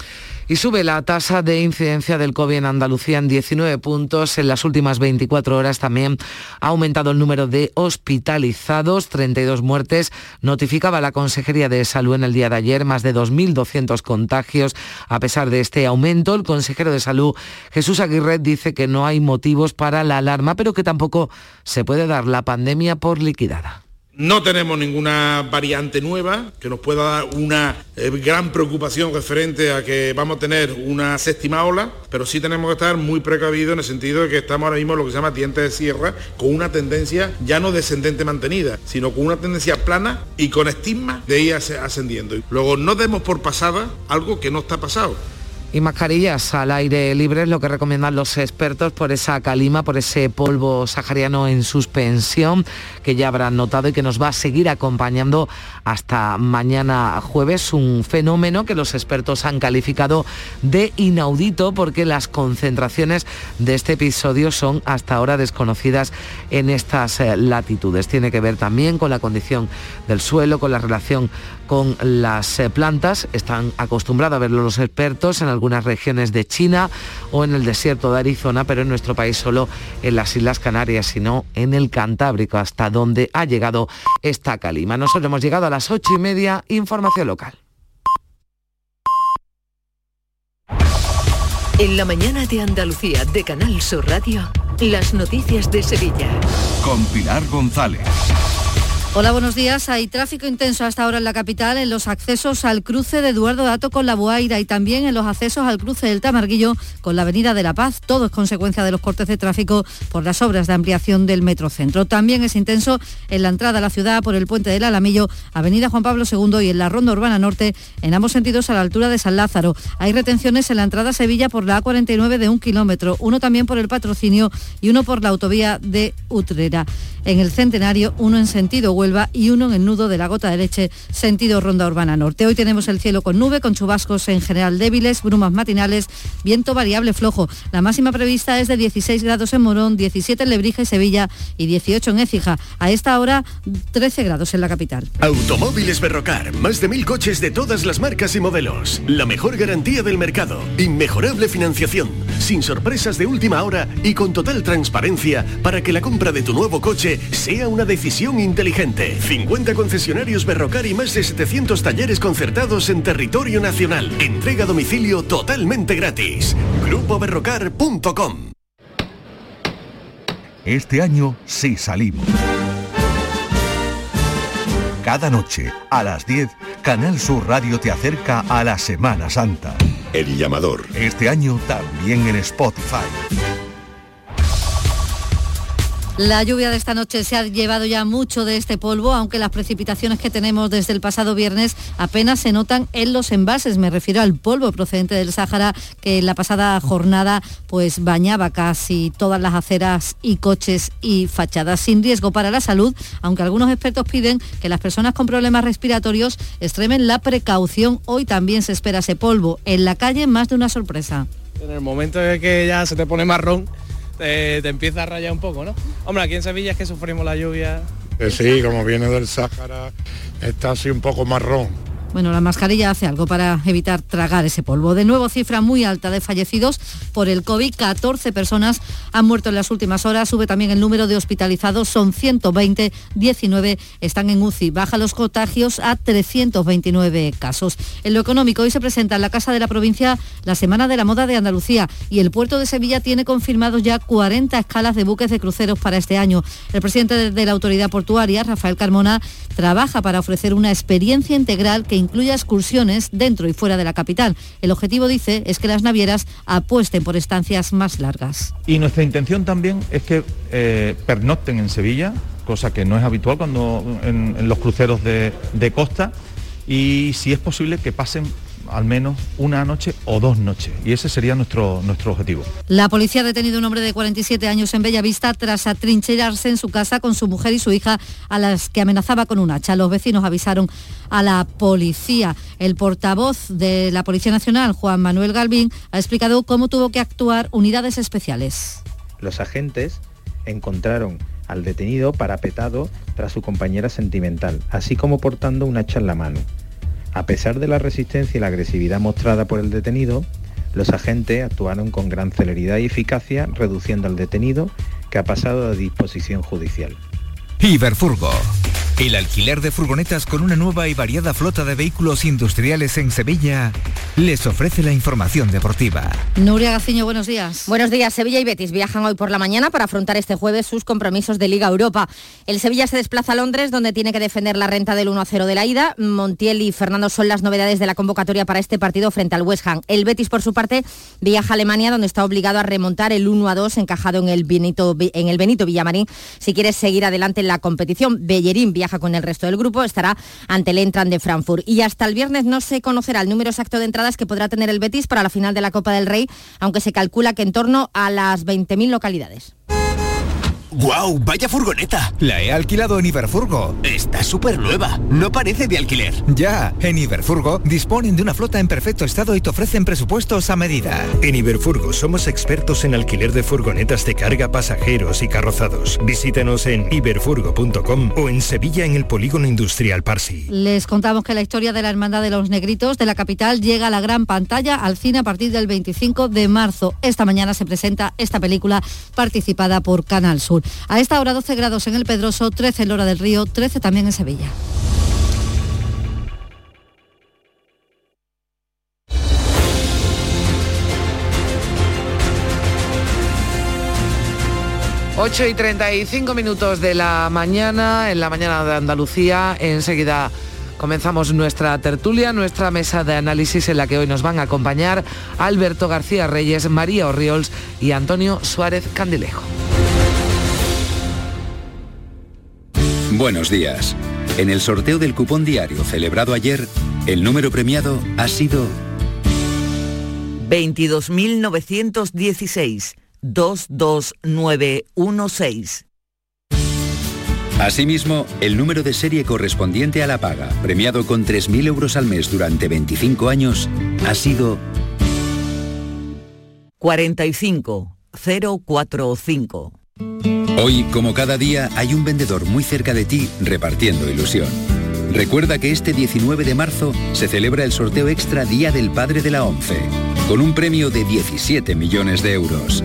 Y sube la tasa de incidencia del COVID en Andalucía en 19 puntos. En las últimas 24 horas también ha aumentado el número de hospitalizados, 32 muertes. Notificaba la Consejería de Salud en el día de ayer más de 2.200 contagios. A pesar de este aumento, el consejero de Salud, Jesús Aguirre, dice que no hay motivos para la alarma, pero que tampoco se puede dar la pandemia por liquidada No tenemos ninguna variante nueva que nos pueda dar una eh, gran preocupación referente a que vamos a tener una séptima ola, pero sí tenemos que estar muy precavidos en el sentido de que estamos ahora mismo en lo que se llama dientes de sierra, con una tendencia ya no descendente mantenida, sino con una tendencia plana y con estigma de ir ascendiendo. Luego no demos por pasada algo que no está pasado y mascarillas al aire libre es lo que recomiendan los expertos por esa calima, por ese polvo sahariano en suspensión que ya habrán notado y que nos va a seguir acompañando hasta mañana jueves, un fenómeno que los expertos han calificado de inaudito porque las concentraciones de este episodio son hasta ahora desconocidas en estas eh, latitudes. Tiene que ver también con la condición del suelo, con la relación con las eh, plantas. Están acostumbrados a verlo los expertos en algunas regiones de China o en el desierto de Arizona, pero en nuestro país solo en las Islas Canarias, sino en el Cantábrico, hasta donde ha llegado esta calima. Nosotros hemos llegado a las ocho y media, información local. En la mañana de Andalucía de Canal Sur Radio, las noticias de Sevilla. Con Pilar González. Hola, buenos días. Hay tráfico intenso hasta ahora en la capital, en los accesos al cruce de Eduardo Dato con la Boaira y también en los accesos al cruce del Tamarguillo con la Avenida de la Paz. Todo es consecuencia de los cortes de tráfico por las obras de ampliación del Metrocentro. También es intenso en la entrada a la ciudad por el puente del Alamillo, Avenida Juan Pablo II y en la Ronda Urbana Norte, en ambos sentidos a la altura de San Lázaro. Hay retenciones en la entrada a Sevilla por la A49 de un kilómetro, uno también por el patrocinio y uno por la autovía de Utrera. En el Centenario, uno en sentido Huelva y uno en el nudo de la Gota de Leche, sentido Ronda Urbana Norte. Hoy tenemos el cielo con nube, con chubascos en general débiles, brumas matinales, viento variable flojo. La máxima prevista es de 16 grados en Morón, 17 en Lebrija y Sevilla y 18 en Écija. A esta hora, 13 grados en la capital. Automóviles Berrocar, más de mil coches de todas las marcas y modelos. La mejor garantía del mercado. Inmejorable financiación, sin sorpresas de última hora y con total transparencia para que la compra de tu nuevo coche sea una decisión inteligente. 50 concesionarios Berrocar y más de 700 talleres concertados en territorio nacional. Entrega a domicilio totalmente gratis. GrupoBerrocar.com Este año sí salimos. Cada noche, a las 10, Canal Sur Radio te acerca a la Semana Santa. El llamador. Este año también en Spotify. La lluvia de esta noche se ha llevado ya mucho de este polvo, aunque las precipitaciones que tenemos desde el pasado viernes apenas se notan en los envases. Me refiero al polvo procedente del Sáhara que en la pasada jornada pues bañaba casi todas las aceras y coches y fachadas sin riesgo para la salud, aunque algunos expertos piden que las personas con problemas respiratorios extremen la precaución. Hoy también se espera ese polvo. En la calle más de una sorpresa. En el momento en que ya se te pone marrón, te, empieza a rayar un poco, ¿no? Hombre, aquí en Sevilla es que sufrimos la lluvia. sí, como viene del Sáhara, está así un poco marrón bueno, la mascarilla hace algo para evitar tragar ese polvo. De nuevo, cifra muy alta de fallecidos por el COVID. 14 personas han muerto en las últimas horas. Sube también el número de hospitalizados. Son 120, 19 están en UCI. Baja los contagios a 329 casos. En lo económico, hoy se presenta en la Casa de la Provincia la Semana de la Moda de Andalucía y el puerto de Sevilla tiene confirmados ya 40 escalas de buques de cruceros para este año. El presidente de la Autoridad Portuaria, Rafael Carmona, trabaja para ofrecer una experiencia integral que incluya excursiones dentro y fuera de la capital. El objetivo, dice, es que las navieras apuesten por estancias más largas. Y nuestra intención también es que eh, pernocten en Sevilla, cosa que no es habitual cuando en, los cruceros de, de costa, y si es posible que pasen al menos una noche o dos noches. Y ese sería nuestro, nuestro objetivo. La policía ha detenido a un hombre de 47 años en Bellavista tras atrincherarse en su casa con su mujer y su hija a las que amenazaba con un hacha. Los vecinos avisaron a la policía. El portavoz de la Policía Nacional, Juan Manuel Galvín, ha explicado cómo tuvo que actuar unidades especiales. Los agentes encontraron al detenido parapetado tras su compañera sentimental, así como portando un hacha en la mano. A pesar de la resistencia y la agresividad mostrada por el detenido, los agentes actuaron con gran celeridad y eficacia, reduciendo al detenido, que ha pasado a disposición judicial. El alquiler de furgonetas con una nueva y variada flota de vehículos industriales en Sevilla les ofrece la información deportiva. Nuria Gaciño, buenos días. Buenos días. Sevilla y Betis viajan hoy por la mañana para afrontar este jueves sus compromisos de Liga Europa. El Sevilla se desplaza a Londres, donde tiene que defender la renta del 1-0 de la ida. Montiel y Fernando son las novedades de la convocatoria para este partido frente al West Ham. El Betis, por su parte, viaja a Alemania, donde está obligado a remontar el 1-2 encajado en el, Benito, en el Benito Villamarín si quiere seguir adelante en la competición. Bellerín viaja con el resto del grupo, estará ante el Entran de Frankfurt. Y hasta el viernes no se conocerá el número exacto de entradas que podrá tener el Betis para la final de la Copa del Rey, aunque se calcula que en torno a las 20.000 localidades. ¡Guau! ¡Vaya furgoneta! La he alquilado en Iberfurgo. Está súper nueva. No parece de alquiler. Ya, en Iberfurgo disponen de una flota en perfecto estado y te ofrecen presupuestos a medida. En Iberfurgo somos expertos en alquiler de furgonetas de carga, pasajeros y carrozados. Visítenos en iberfurgo.com o en Sevilla en el Polígono Industrial Parsi. Les contamos que la historia de la Hermandad de los Negritos de la capital llega a la gran pantalla al cine a partir del 25 de marzo. Esta mañana se presenta esta película participada por Canal Sur. A esta hora 12 grados en el Pedroso, 13 en Lora del Río, 13 también en Sevilla. Ocho y 35 minutos de la mañana, en la mañana de Andalucía. Enseguida comenzamos nuestra tertulia, nuestra mesa de análisis en la que hoy nos van a acompañar Alberto García Reyes, María Orriols y Antonio Suárez Candilejo. Buenos días. En el sorteo del cupón diario celebrado ayer, el número premiado ha sido 22.916 22916. Asimismo, el número de serie correspondiente a la paga, premiado con 3.000 euros al mes durante 25 años, ha sido 45045. Hoy, como cada día, hay un vendedor muy cerca de ti repartiendo ilusión. Recuerda que este 19 de marzo se celebra el sorteo extra Día del Padre de la ONCE, con un premio de 17 millones de euros.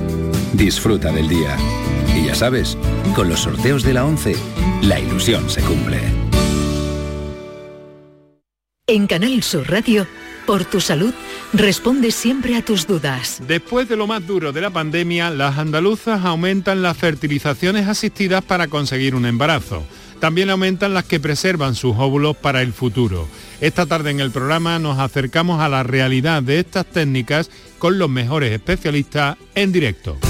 Disfruta del día. Y ya sabes, con los sorteos de la ONCE, la ilusión se cumple. En Canal Sur Radio, por tu salud, responde siempre a tus dudas. Después de lo más duro de la pandemia, las andaluzas aumentan las fertilizaciones asistidas para conseguir un embarazo. También aumentan las que preservan sus óvulos para el futuro. Esta tarde en el programa nos acercamos a la realidad de estas técnicas con los mejores especialistas en directo.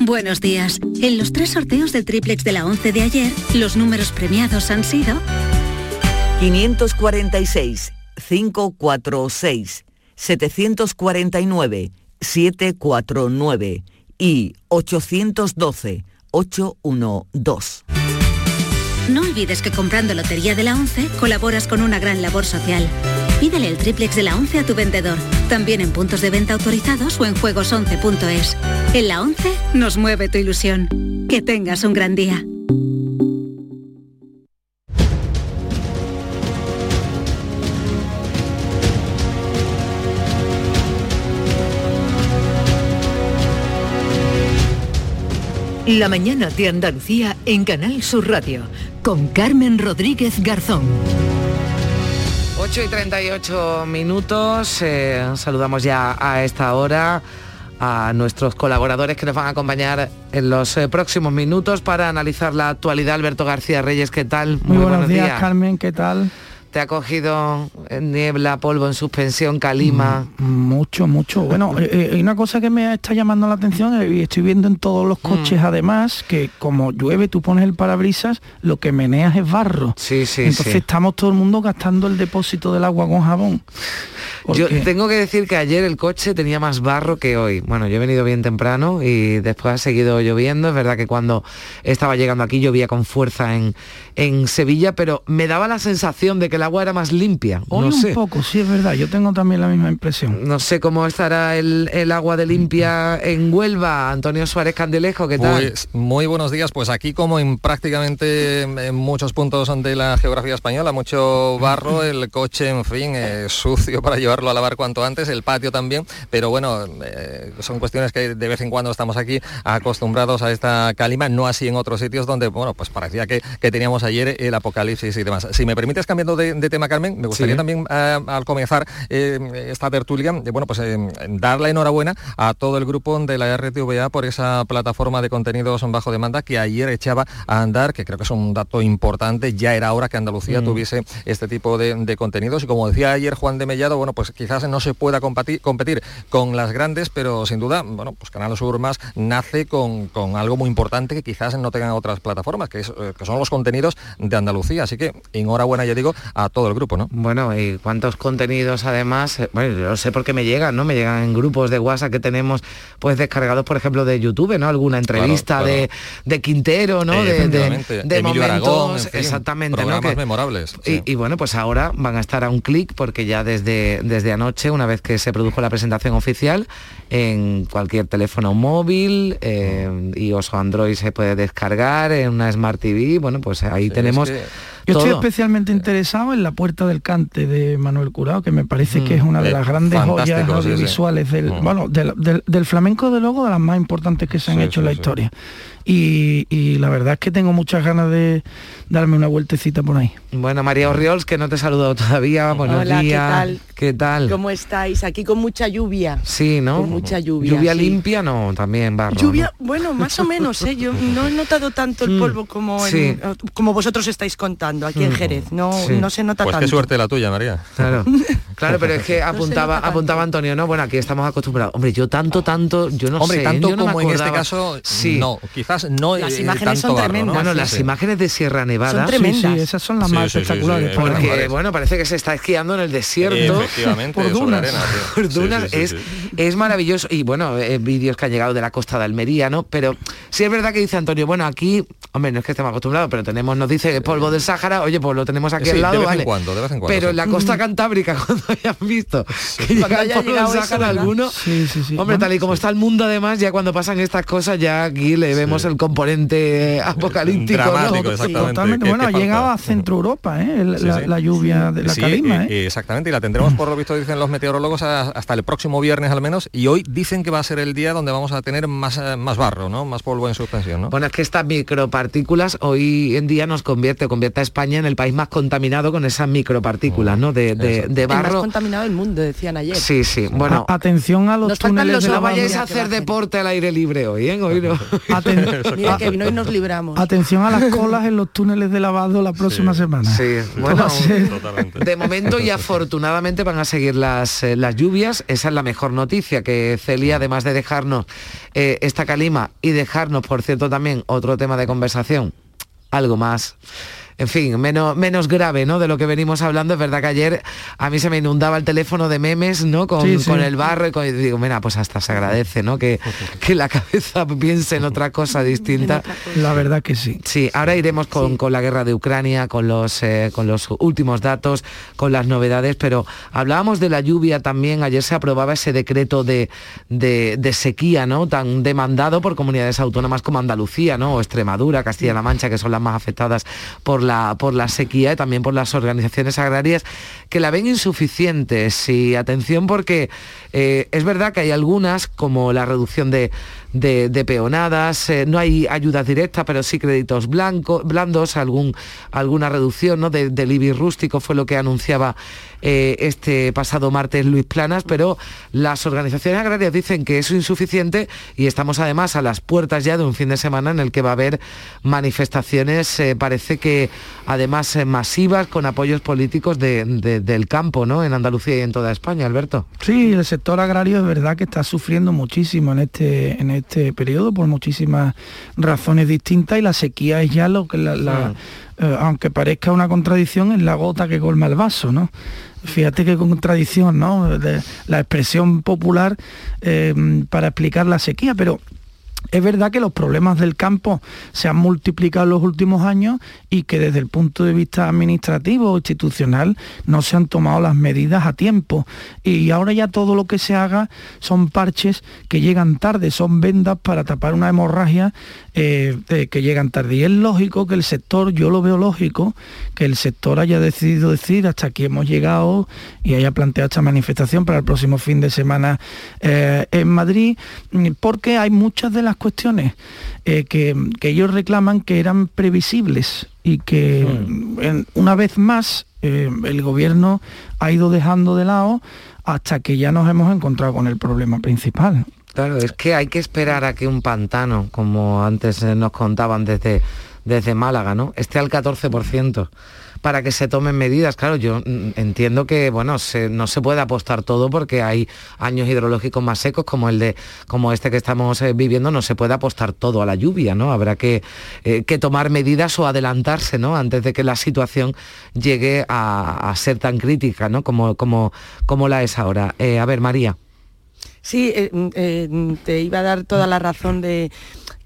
Buenos días. En los tres sorteos del triplex de la 11 de ayer, los números premiados han sido 546 546 749 749 y 812 812. No olvides que comprando Lotería de la 11 colaboras con una gran labor social. Pídele el triplex de la 11 a tu vendedor, también en puntos de venta autorizados o en juegos11.es. En la 11 nos mueve tu ilusión. Que tengas un gran día. La mañana de Andalucía en Canal Sur Radio con Carmen Rodríguez Garzón. 8 y 38 minutos, eh, saludamos ya a esta hora a nuestros colaboradores que nos van a acompañar en los eh, próximos minutos para analizar la actualidad. Alberto García Reyes, ¿qué tal? Muy, buenos, días, Carmen, ¿qué tal? ¿Te ha cogido niebla, polvo en suspensión, calima? Mm, mucho, mucho. Bueno, eh, hay una cosa que me está llamando la atención y estoy viendo en todos los coches además que como llueve tú pones el parabrisas, lo que meneas es barro. Sí, sí, Entonces sí. estamos todo el mundo gastando el depósito del agua con jabón. Yo tengo que decir que ayer el coche tenía más barro que hoy. Bueno, yo he venido bien temprano y después ha seguido lloviendo. Es verdad que cuando estaba llegando aquí llovía con fuerza en, en Sevilla, pero me daba la sensación de que el agua era más limpia. Hoy no un sé. poco, sí es verdad, yo tengo también la misma impresión. No sé cómo estará el, el agua de limpia en Huelva. Antonio Suárez Candelejo, ¿qué tal? Pues muy buenos días, pues aquí como en prácticamente en muchos puntos de la geografía española, mucho barro, el coche, en fin, eh, sucio para llevarlo a lavar cuanto antes, el patio también, pero bueno, eh, son cuestiones que de vez en cuando estamos aquí acostumbrados a esta calima, no así en otros sitios donde, bueno, pues parecía que, que teníamos ayer el apocalipsis y demás. Si me permites, cambiando de, de tema, Carmen, me gustaría Sí. también eh, al comenzar eh, esta tertulia, eh, bueno, pues eh, dar la enhorabuena a todo el grupo de la RTVA por esa plataforma de contenidos bajo demanda que ayer echaba a andar, que creo que es un dato importante, ya era hora que Andalucía Mm. tuviese este tipo de, de contenidos y como decía ayer Juan de Mellado, bueno, pues quizás no se pueda competir, competir con las grandes, pero sin duda, bueno, pues Canal Sur Más nace con, con algo muy importante que quizás no tengan otras plataformas, que, es, eh, que son los contenidos de Andalucía, así que enhorabuena, ya digo, a todo el grupo, ¿no? Bueno, y cuántos contenidos además, eh, bueno, yo sé porque me llegan, ¿no? Me llegan en grupos de WhatsApp que tenemos pues descargados, por ejemplo, de YouTube, ¿no? Alguna entrevista claro. De, de Quintero, ¿no? Eh, de, de, efectivamente. de Emilio momentos, Aragón, en fin, exactamente, ¿no? Que- memorables. sí. y, y bueno, pues ahora van a estar a un clic porque ya desde, desde anoche, una vez que se produjo la presentación oficial, en cualquier teléfono móvil, eh, iOS o Android se puede descargar, en una Smart TV, bueno, pues ahí tenemos Yo estoy especialmente interesado en La Puerta del Cante de Manuel Curao, que me parece que es una de Eh, las grandes joyas audiovisuales del, Mm. bueno, del, del- del flamenco de luego de las más importantes que se han Sí, hecho en la sí. historia. Y, y la verdad es que tengo muchas ganas de darme una vueltecita por ahí. Bueno, María Orriols, que no te he saludado todavía, buenos Hola, ¿qué días. tal? ¿Qué tal? ¿Cómo estáis? Aquí con mucha lluvia. Sí, ¿no? Con mucha lluvia. Lluvia sí. limpia, no, también barro. Lluvia, bueno, más o menos, ¿eh? Yo no he notado tanto el polvo como, como vosotros estáis contando aquí en Mm. Jerez. No, Sí. no se nota Pues tanto. qué suerte la tuya, María. Claro, claro, pero es que apuntaba, apuntaba Antonio, ¿no? Bueno, aquí estamos acostumbrados. Hombre, yo tanto, tanto, yo no Hombre, sé. tanto yo no me como en este caso, sí. no, quizás no Las eh, imágenes tanto son barro, ¿no? tremendas. Bueno, Sí, las sí. imágenes de Sierra Nevada. Son tremendas. Sí, esas son las Sí, más sí, sí, sí, espectaculares. Porque, bueno, parece que se está esquiando en el desierto. Efectivamente, por dunas. arena. sí. por Sí, dunas, sí, sí, es, sí. es maravilloso. Y bueno, eh, vídeos que han llegado de la costa de Almería, ¿no? Pero sí es verdad que dice Antonio, bueno, aquí, hombre, no es que estemos acostumbrados, pero tenemos, nos dice polvo del Sáhara, oye, pues lo tenemos aquí Sí, al lado, de vez vale. en cuando, de vez en cuando. pero sí. en la costa cantábrica, cuando hayan visto que llega el polvo alguno. Hombre, tal y como está el mundo además, ya cuando pasan estas cosas, ya aquí le vemos el componente apocalíptico. ¿no? Dramático, exactamente. Totalmente, ¿Qué- bueno, ha llegado a Centro Europa, ¿eh? El- Sí, la, sí. la lluvia de la Sí, calima, eh, ¿eh? exactamente, y la tendremos por lo visto, dicen los meteorólogos, a- hasta el próximo viernes al menos, y hoy dicen que va a ser el día donde vamos a tener más, eh, más barro, ¿no? Más polvo en suspensión, ¿no? Bueno, es que estas micropartículas hoy en día nos convierte, convierte a España en el país más contaminado con esas micropartículas, ¿no? De, de, de El más barro. contaminado del mundo, decían ayer. Sí, sí. Bueno, A- atención a los Nos túneles los de no vayáis a hacer deporte al aire libre hoy, ¿eh? Hoy no. Aten- Mira que hoy nos libramos. Atención a las colas en los túneles de lavado la próxima semana. Sí, bueno, Totalmente. De momento y afortunadamente van a seguir las, eh, las lluvias. Esa es la mejor noticia, que Celia, además de dejarnos eh, esta calima y dejarnos, por cierto, también otro tema de conversación, algo más. En fin, menos, menos grave, ¿no? De lo que venimos hablando. Es verdad que ayer a mí se me inundaba el teléfono de memes, ¿no? Con, Sí, sí. con el barro y, con- y digo, mira, pues hasta se agradece, ¿no? Que, que la cabeza piense en otra cosa distinta. La verdad que sí. Sí, ahora iremos con, con la guerra de Ucrania, con los, eh, con los últimos datos, con las novedades, pero hablábamos de la lluvia también, ayer se aprobaba ese decreto de, de- de sequía, ¿no? Tan demandado por comunidades autónomas como Andalucía, ¿no? O Extremadura, Castilla-La Mancha, que son las más afectadas por la, por la sequía y también por las organizaciones agrarias que la ven insuficientes. Y atención porque eh, es verdad que hay algunas, como la reducción de, de- de peonadas, eh, no hay ayudas directas, pero sí créditos blanco, blandos, algún, alguna reducción ¿no? de- del IBI rústico fue lo que anunciaba eh, este pasado martes Luis Planas, pero las organizaciones agrarias dicen que eso es insuficiente y estamos además a las puertas ya de un fin de semana en el que va a haber manifestaciones, parece que además eh, masivas con apoyos políticos del campo, ¿no? En Andalucía y en toda España, Alberto. Sí, el sector agrario es verdad que está sufriendo muchísimo en este, en este periodo por muchísimas razones distintas y la sequía es ya lo que la, eh, aunque parezca una contradicción, es la gota que colma el vaso, ¿no? Fíjate qué contradicción, ¿no? De la expresión popular eh, para explicar la sequía, pero es verdad que los problemas del campo se han multiplicado en los últimos años y que desde el punto de vista administrativo o institucional no se han tomado las medidas a tiempo. Y ahora ya todo lo que se haga son parches que llegan tarde, son vendas para tapar una hemorragia eh, que llegan tarde. Y es lógico que el sector, yo lo veo lógico, que el sector haya decidido decir hasta aquí hemos llegado y haya planteado esta manifestación para el próximo fin de semana eh, en Madrid, porque hay muchas de las cuestiones eh, que, ellos reclaman que eran previsibles y que hmm. una vez más eh, el gobierno ha ido dejando de lado hasta que ya nos hemos encontrado con el problema principal. Claro, es que hay que esperar a que un pantano, como antes nos contaban desde, desde Málaga, ¿no? esté al 14% para que se tomen medidas. Claro, yo mm, entiendo que bueno, no se puede apostar todo porque hay años hidrológicos más secos como el de como este que estamos eh, viviendo, no se puede apostar todo a la lluvia, ¿no? Habrá que, eh, que tomar medidas o adelantarse, ¿no? Antes de que la situación llegue a, ser tan crítica, ¿no? Como, como, como la es ahora. Eh, a ver, María. Sí, mm, te iba a dar toda la razón de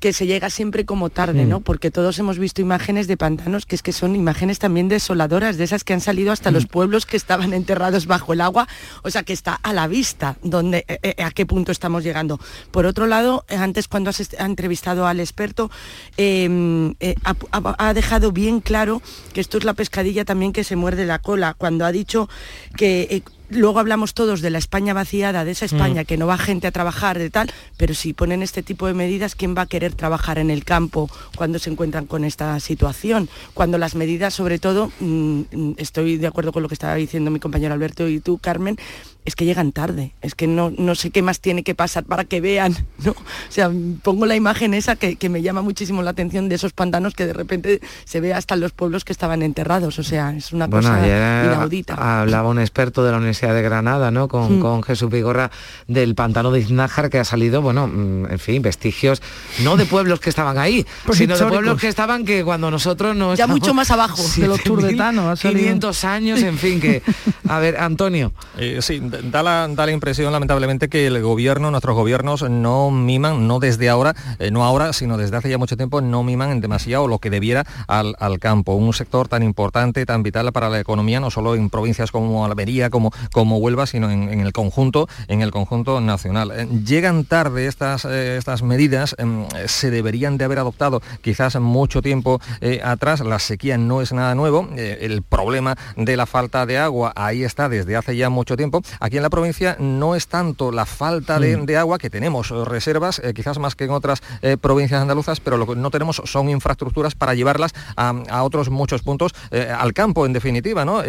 que se llega siempre como tarde, ¿no? Mm. Porque todos hemos visto imágenes de pantanos que es que son imágenes también desoladoras, de esas que han salido hasta los mm. pueblos que estaban enterrados bajo el agua, o sea que está a la vista donde, eh, eh, a qué punto estamos llegando. Por otro lado, eh, antes cuando has entrevistado al experto, em, ha, ha, dejado bien claro que esto es la pescadilla también que se muerde la cola, cuando ha dicho que luego hablamos todos de la España vaciada, de esa España mm. que no va gente a trabajar, de tal, pero si ponen este tipo de medidas, ¿quién va a querer trabajar en el campo cuando se encuentran con esta situación? Cuando las medidas, sobre todo, mm, mm, estoy de acuerdo con lo que estaba diciendo mi compañero Alberto y tú, Carmen, es que llegan tarde, es que no, no sé qué más tiene que pasar para que vean, ¿no? O sea, pongo la imagen esa que, me llama muchísimo la atención de esos pantanos que de repente se ve hasta los pueblos que estaban enterrados, o sea, es una cosa inaudita. Hablaba un experto de la Universidad de Granada, ¿no? Con, hmm. con Jesús Vigorra del pantano de Iznájar que ha salido, bueno, mm, en fin, vestigios, no de pueblos que estaban ahí, pues sino de pueblos que estaban que cuando nosotros nos... Ya mucho más abajo de los turdetanos. 500 años, en fin, que... A ver, Antonio. Eh, sí, da la, impresión, lamentablemente, que el gobierno, nuestros gobiernos, no miman, no desde ahora, eh, no ahora, sino desde hace ya mucho tiempo, no miman en demasiado lo que debiera al, campo. Un sector tan importante, tan vital para la economía, no solo en provincias como Almería, como, como Huelva, sino en, el conjunto, en el conjunto nacional. Eh, llegan tarde estas, eh, estas medidas, em, se deberían de haber adoptado quizás mucho tiempo atrás. La sequía no es nada nuevo. el problema de la falta de agua ahí está desde hace ya mucho tiempo. Aquí en la provincia no es tanto la falta de, mm. agua, que tenemos eh, reservas, eh, quizás más que en otras eh, provincias andaluzas, pero lo que no tenemos son infraestructuras para llevarlas a, otros muchos puntos, al campo en definitiva. ¿no?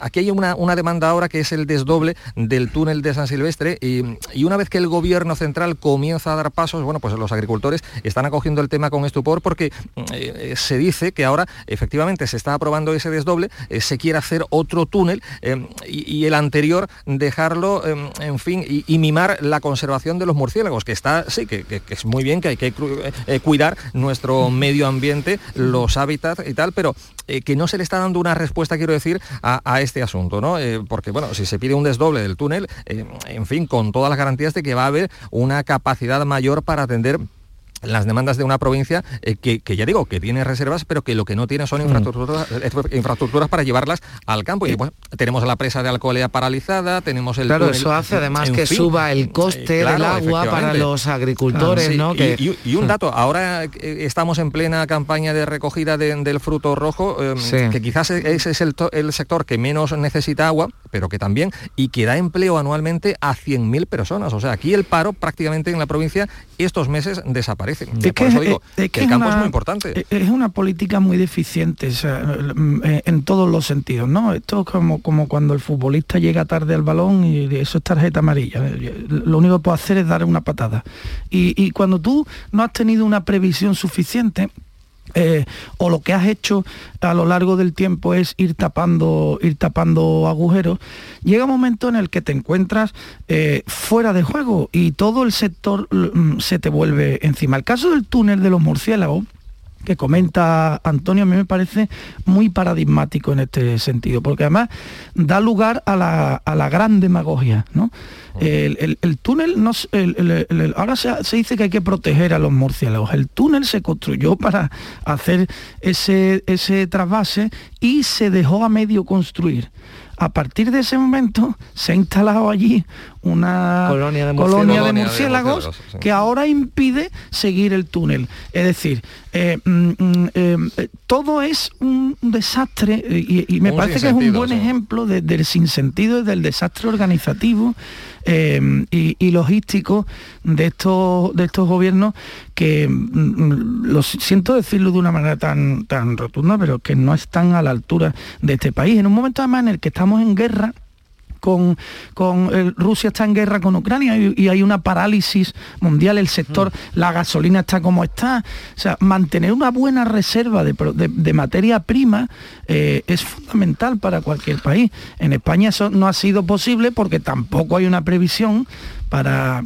aquí hay una, una, demanda ahora que es el desdoble del túnel de San Silvestre y, una vez que el gobierno central comienza a dar pasos, bueno, pues los agricultores están acogiendo el tema con estupor porque se dice que ahora efectivamente se está aprobando ese desdoble, se quiere hacer otro túnel y, y el anterior dejar Em, en fin, y, mimar la conservación de los murciélagos, que está, sí, que, es muy bien, que hay que eh, cuidar nuestro medio ambiente, los hábitats y tal, pero eh, que no se le está dando una respuesta, quiero decir, a, este asunto, ¿no? Eh, porque, bueno, si se pide un desdoble del túnel, en fin, con todas las garantías de que va a haber una capacidad mayor para atender las demandas de una provincia eh, que, ya digo, que tiene reservas, pero que lo que no tiene son mm. infraestructuras, eh, infraestructuras para llevarlas al campo. Y bueno, tenemos la presa de Alcolea paralizada, tenemos el... Claro, eso hace además que suba el coste eh, del agua para los agricultores, ¿no? Y, un dato, ahora estamos en plena campaña de recogida del fruto rojo, em, que quizás e, ese es el, el, sector que menos necesita agua, pero que también, y que da empleo anualmente a 100.000 personas. O sea, aquí el paro prácticamente en la provincia estos meses desaparece. Es que, el campo es muy importante. Es una política muy deficiente eh, en todos los sentidos, ¿no? Esto es como, como cuando el futbolista llega tarde al balón y eso es tarjeta amarilla. Lo único que puede hacer es dar una patada. Y, y cuando tú no has tenido una previsión suficiente, eh, o lo que has hecho a lo largo del tiempo es ir tapando, ir tapando agujeros, llega un momento en el que te encuentras eh, fuera de juego y todo el sector mm, se te vuelve encima. El caso del túnel de los murciélagos, que comenta Antonio a mí me parece muy paradigmático en este sentido, porque además da lugar a la, a la gran demagogia. ¿no? El, el, túnel, no, el, ahora se, se, dice que hay que proteger a los murciélagos. El túnel se construyó para hacer ese, ese trasvase y se dejó a medio construir. A partir de ese momento se ha instalado allí una colonia de colonia murciélagos, de murciélagos que ahora impide seguir el túnel. Es decir, eh, mm, mm, eh, todo es un desastre eh, y, y me Un parece que es un buen sí. ejemplo de- del sinsentido y del desastre organizativo eh, y, y logístico de estos, de estos gobiernos que, mm, lo siento decirlo de una manera tan, tan rotunda, pero que no están a la altura de este país. En un momento además en el que estamos en guerra, con, con, eh, Rusia está en guerra con Ucrania y, y hay una parálisis mundial, el sector, la gasolina está como está. O sea, mantener una buena reserva de, pro- de- de materia prima eh, es fundamental para cualquier país. En España eso no ha sido posible porque tampoco hay una previsión para,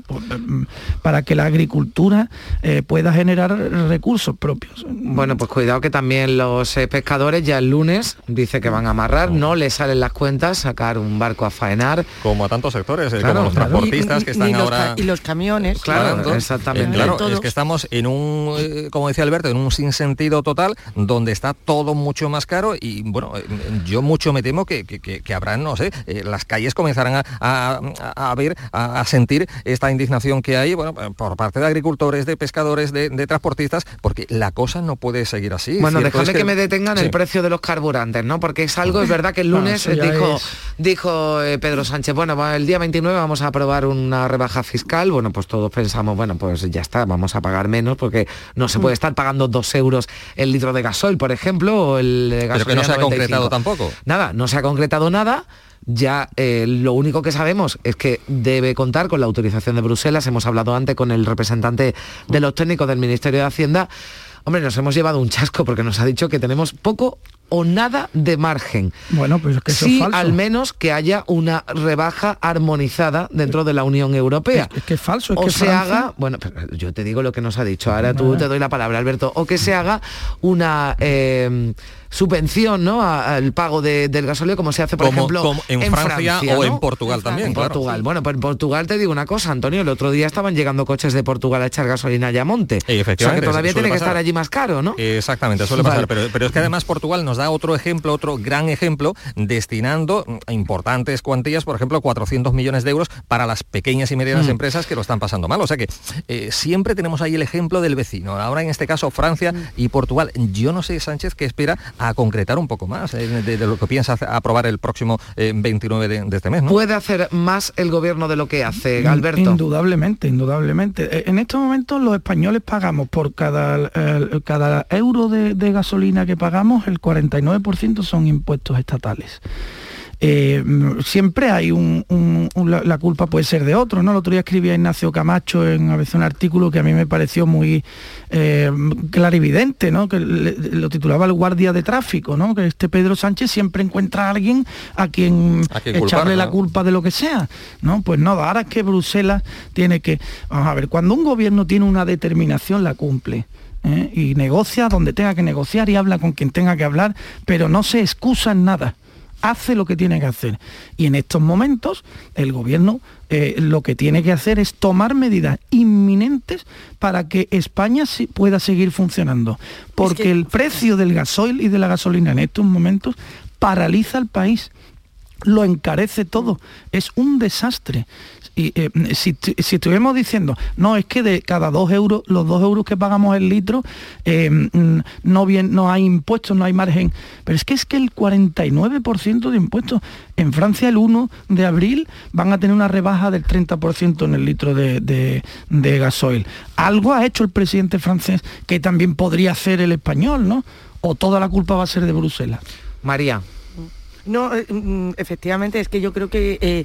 para que la agricultura eh, pueda generar recursos propios. Bueno, pues cuidado que también los eh, pescadores ya el lunes dice que van a amarrar, no les salen las cuentas, sacar un barco a faenar. Como a tantos sectores, eh, Claro, como los claro. transportistas Y- que están los ahora... y los camiones. Claro, Claro, exactamente. Claro, es que estamos en un, como decía Alberto, en un sinsentido total, donde está todo mucho más caro y bueno, yo mucho me temo que, que, que- que habrán, no sé, eh, las calles comenzarán a, a- a- a ver, a, a sentir esta indignación que hay, bueno, eh, por parte de agricultores, de pescadores, de, de transportistas, porque la cosa no puede seguir así. Bueno, déjame es que, me detengan Sí. el precio de los carburantes, ¿no? Porque es algo, es verdad que el lunes dijo, es- dijo eh, Pedro Sánchez, bueno, el día 29 vamos a aprobar una rebaja fiscal. Bueno, pues todos pensamos, bueno, pues ya está, vamos a pagar menos porque no Mm. se puede estar pagando dos euros el litro de gasoil, por ejemplo, o el de Pero que no gasolina se ha 95. concretado tampoco. Nada, no se ha concretado nada. Ya eh, lo único que sabemos es que debe contar con la autorización de Bruselas. Hemos hablado antes con el representante de los técnicos del Ministerio de Hacienda. Hombre, nos hemos llevado un chasco porque nos ha dicho que tenemos poco o nada de margen. Bueno, pues es que eso sí, es falso. al menos que haya una rebaja armonizada dentro de la Unión Europea. Es, es que es falso, es o que se Francia- haga, bueno, yo te digo lo que nos ha dicho, ahora tú te doy la palabra, Alberto, o que se haga una eh, subvención ¿no? a- al pago de- del gasóleo como se hace, por Como- ejemplo, como en Francia o en Portugal también, En claro. Portugal. Bueno, pues en Portugal te digo una cosa, Antonio, el otro día estaban llegando coches de Portugal a echar gasolina a Ayamonte. Efectivamente, O sea, que todavía tiene que estar allí más caro, ¿no? Exactamente, suele Vale. pasar, pero, pero es que además Portugal nos da otro ejemplo, otro gran ejemplo, destinando importantes cuantías, por ejemplo, 400 millones de euros para las pequeñas y medianas Mm. empresas que lo están pasando mal. O sea que eh, siempre tenemos ahí el ejemplo del vecino. Ahora en este caso Francia y Portugal. Yo no sé, Sánchez, qué espera a concretar un poco más eh, de, de lo que piensa aprobar el próximo eh, 29 de, de este mes, ¿no? Puede hacer más el gobierno de lo que hace, Alberto. Indudablemente, indudablemente. Eh, En estos momentos los españoles pagamos por cada, eh, cada euro de, de gasolina que pagamos, el 49% son impuestos estatales. Eh, mm, siempre hay un, un- un- la, culpa puede ser de otro, ¿no? El otro día escribía Ignacio Camacho en a veces un artículo que a mí me pareció muy eh, clarividente, ¿no? Que le- lo titulaba el guardia de tráfico, ¿no? Que este Pedro Sánchez siempre encuentra a alguien a quien, A quien echarle culpar, la culpa de lo que sea. No, pues no, ahora es que Bruselas tiene que. Vamos a ver, cuando un gobierno tiene una determinación, la cumple. ¿eh? Y negocia donde tenga que negociar y habla con quien tenga que hablar, pero no se excusa en nada. Hace lo que tiene que hacer. Y en estos momentos el gobierno eh, lo que tiene que hacer es tomar medidas inminentes para que España pueda seguir funcionando. Porque el precio del gasoil y de la gasolina en estos momentos paraliza al país lo encarece todo. Es un desastre. Y eh, si, si estuviéramos diciendo, no, es que de cada dos euros, los dos euros que pagamos el litro, eh, mm, no, bien, no hay impuestos, no hay margen. Pero es que es que el 49% de impuestos, en Francia el 1 de abril van a tener una rebaja del 30% en el litro de, de- de gasoil. Algo ha hecho el presidente francés que también podría hacer el español, ¿no? O toda la culpa va a ser de Bruselas. María. No, eh, mm, efectivamente, es que yo creo que eh,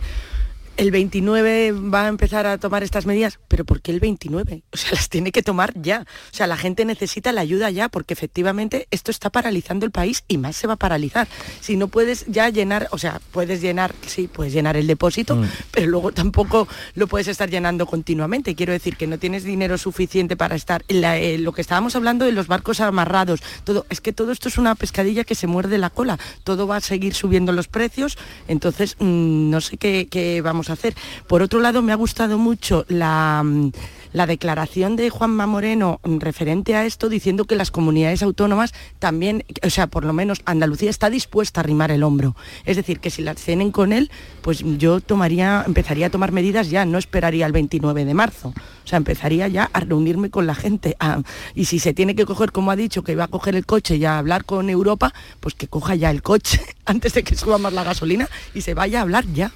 el 29 va a empezar a tomar estas medidas, pero ¿por qué el 29? O sea, las tiene que tomar ya. O sea, la gente necesita la ayuda ya, porque efectivamente esto está paralizando el país y más se va a paralizar. Si no puedes ya llenar, o sea, puedes llenar, sí, puedes llenar el depósito, mm. pero luego tampoco lo puedes estar llenando continuamente. Quiero decir que no tienes dinero suficiente para estar. Eh, lo que estábamos hablando de los barcos amarrados, todo, es que todo esto es una pescadilla que se muerde la cola. Todo va a seguir subiendo los precios, entonces mm, no sé qué, qué vamos hacer. Por otro lado, me ha gustado mucho la mm, la declaración de Juanma Moreno referente a esto diciendo que las comunidades autónomas también, o sea, por lo menos Andalucía está dispuesta a arrimar el hombro. Es decir, que si la cenen con él, pues yo tomaría, empezaría a tomar medidas ya, no esperaría el 29 de marzo. O sea, empezaría ya a reunirme con la gente. y si se tiene que coger, como ha dicho, que va a coger el coche y a hablar con Europa, pues que coja ya el coche antes de que suba más la gasolina y se vaya a hablar ya.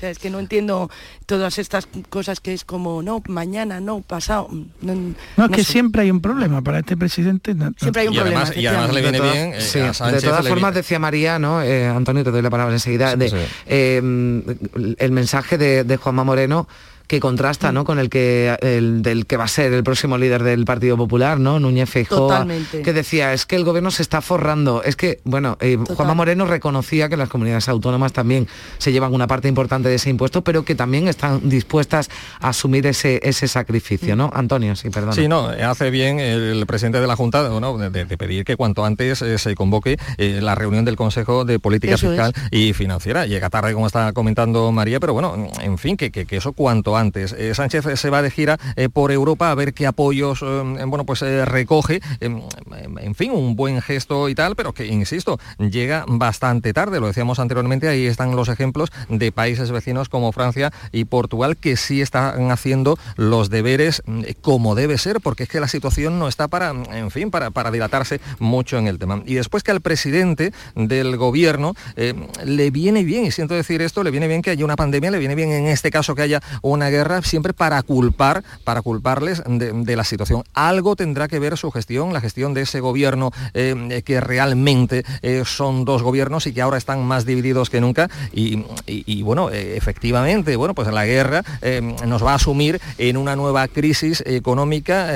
O sea, es que no entiendo todas estas cosas que es como, no, mañana, no, pasado. No, es que siempre hay un problema para este presidente. Siempre hay un problema. y además le viene bien. Eh, de todas formas, decía María, ¿no? Eh, Antonio, te doy la palabra enseguida, de, eh, el mensaje de, de Juanma Moreno que contrasta ¿no? con el que el, del que va a ser el próximo líder del Partido Popular, ¿no? Núñez Feijóo, que decía, es que el gobierno se está forrando. Es que, bueno, eh, Juanma Moreno reconocía que las comunidades autónomas también se llevan una parte importante de ese impuesto, pero que también están dispuestas a asumir ese, ese sacrificio, ¿no? Antonio, sí, perdón. Sí, no, hace bien el presidente de la Junta de, pedir que cuanto antes eh, se convoque eh, la reunión del Consejo de Política Fiscal y Financiera. Llega tarde, como está comentando María, pero bueno, en fin, que, que, que eso cuanto antes Eh, Sánchez se va de gira eh, por Europa a ver qué apoyos eh, bueno, pues, recoge. en fin, un buen gesto y tal, pero que, insisto, llega bastante tarde. Lo decíamos anteriormente, ahí están los ejemplos de países vecinos como Francia y Portugal que sí están haciendo los deberes como debe ser, porque es que la situación no está para, en fin, para dilatarse mucho en el tema. Y después que al presidente del gobierno le viene bien, y siento decir esto, le viene bien que haya una pandemia, le viene bien en este caso que haya una guerra siempre para culpar, para culparles de, la situación. Algo tendrá que ver su gestión, la gestión de ese gobierno eh, que realmente eh, son dos gobiernos y que ahora están más divididos que nunca. Y, bueno, eh, efectivamente, bueno, pues la guerra nos va a asumir en una nueva crisis económica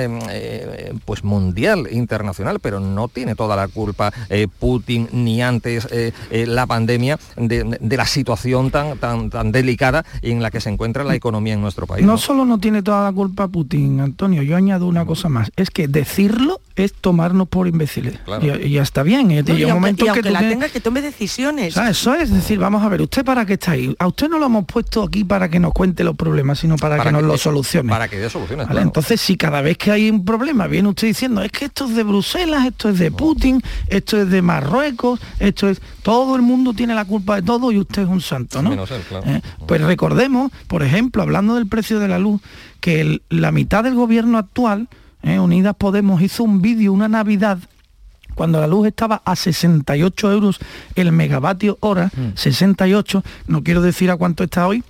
pues mundial, internacional, pero no tiene toda la culpa Putin ni antes la pandemia de, la situación tan, tan, tan delicada en la que se encuentra la economía en nuestro país. No, solo no tiene toda la culpa Putin, Antonio, yo añado una cosa más, es que decirlo es tomarnos por imbéciles. Y, ya está bien. ¿eh? y, momento que, la tenga que tome decisiones. Eso es decir, vamos a ver, ¿usted para qué está ahí? A usted no lo hemos puesto aquí para que nos cuente los problemas, sino para, que, nos lo solucione. Para que dé soluciones. Entonces, si cada vez que hay un problema viene usted diciendo, es que esto es de Bruselas, esto es de Putin, esto es de Marruecos, esto es... Todo el mundo tiene la culpa de todo y usted es un santo, ¿no? ¿Eh? Pues recordemos, por ejemplo, hablando del precio de la luz, que la mitad del gobierno actual ¿eh? Unidas Podemos hizo un vídeo, una Navidad, cuando la luz estaba a 68 euros el megavatio hora, 68, mm. no quiero decir a cuánto está hoy,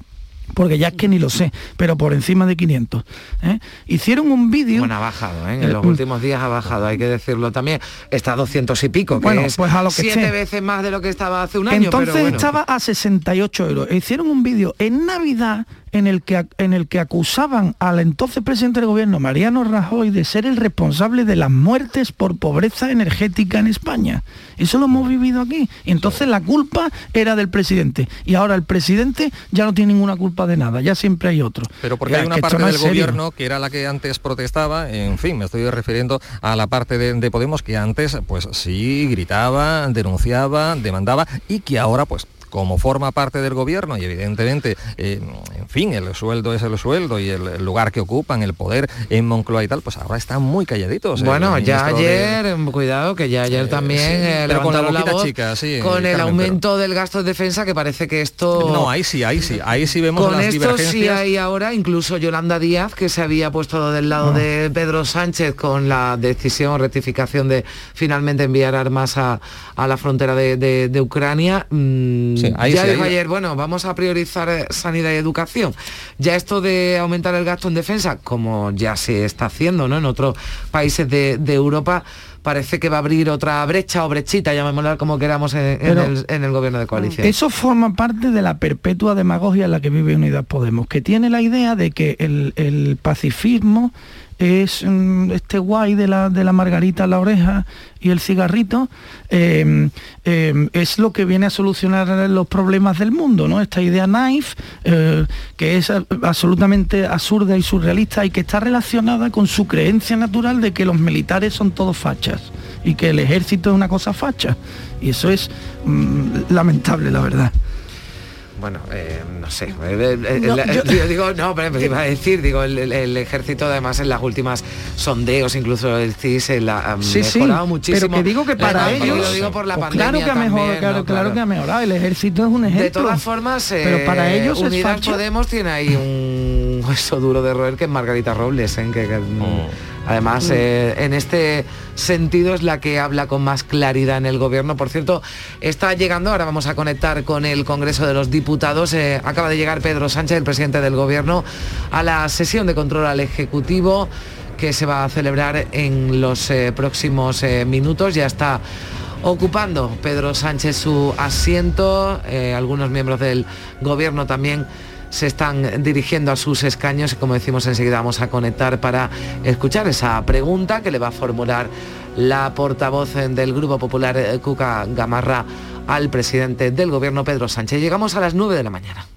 porque ya es que ni lo sé, pero por encima de 500. ¿eh? Hicieron un vídeo... Bueno, ha bajado, ¿eh? en los últimos días ha bajado, hay que decirlo también. Está a 200 y pico, que bueno, es pues a lo que siete veces más de lo que estaba hace un año. Entonces estaba a 68 euros. Hicieron un vídeo en Navidad en el, que, en el que acusaban al entonces presidente del gobierno, Mariano Rajoy, de ser el responsable de las muertes por pobreza energética en España. Eso lo hemos vivido aquí. Y entonces la culpa era del presidente. Y ahora el presidente ya no tiene ninguna culpa de nada, ya siempre hay otro. Pero porque hay una parte del gobierno que era la que antes protestaba, en fin, me estoy refiriendo a la parte de, de Podemos que antes pues sí gritaba, denunciaba, demandaba y que ahora pues como forma parte del gobierno y evidentemente, eh, en fin, el sueldo es el sueldo y el, lugar que ocupan, el poder en Moncloa y tal, pues ahora están muy calladitos. ¿eh? Bueno, ya ayer, cuidado, que ya ayer también con la, voz chica, con el aumento del gasto de defensa que parece que esto... No, ahí sí, ahí sí, ahí sí vemos con esto sí hay ahora, incluso Yolanda Díaz, que se había puesto del lado de Pedro Sánchez con la decisión, rectificación de finalmente enviar armas a, la frontera de, Ucrania. Mm, ya dijo ayer, bueno, vamos a priorizar eh, sanidad y educación. Ya esto de aumentar el gasto en defensa, como ya se está haciendo ¿no? en otros países de, Europa, parece que va a abrir otra brecha o brechita, llamémosla como queramos, en, en el, en el gobierno de coalición. Eso forma parte de la perpetua demagogia en la que vive Unidas Podemos, que tiene la idea de que el, el pacifismo es mm, este guay de la, de la margarita a la oreja y el cigarrito, eh, eh, es lo que viene a solucionar los problemas del mundo, ¿no? Esta idea knife, eh, que es absolutamente absurda y surrealista y que está relacionada con su creencia natural de que los militares son todos fachas y que el ejército es una cosa facha. Y eso es mm, lamentable, la verdad bueno, eh, no sé. Eh, eh, yo, digo, no, pero iba a decir, digo, el, ejército además en las últimas sondeos, incluso el CIS ha sí, mejorado muchísimo. Pero que digo que para ellos, lo digo por la pues claro que ha mejorado, claro, claro, que ha mejorado. El ejército es un ejemplo. De todas formas, pero para ellos Unidas Podemos tiene ahí un hueso duro de roer que es Margarita Robles, ¿eh? que, oh. Además, mm. eh, en este sentido es la que habla con más claridad en el gobierno. Por cierto, está llegando, ahora vamos a conectar con el Congreso de los Diputados. Eh, acaba de llegar Pedro Sánchez, el presidente del gobierno, a la sesión de control al Ejecutivo que se va a celebrar en los eh, próximos minutos. Ya está ocupando Pedro Sánchez su asiento. algunos miembros del gobierno también se están dirigiendo a sus escaños y como decimos enseguida vamos a conectar para escuchar esa pregunta que le va a formular la portavoz del Grupo Popular Cuca Gamarra al presidente del Gobierno Pedro Sánchez. Llegamos a las 9 de la mañana.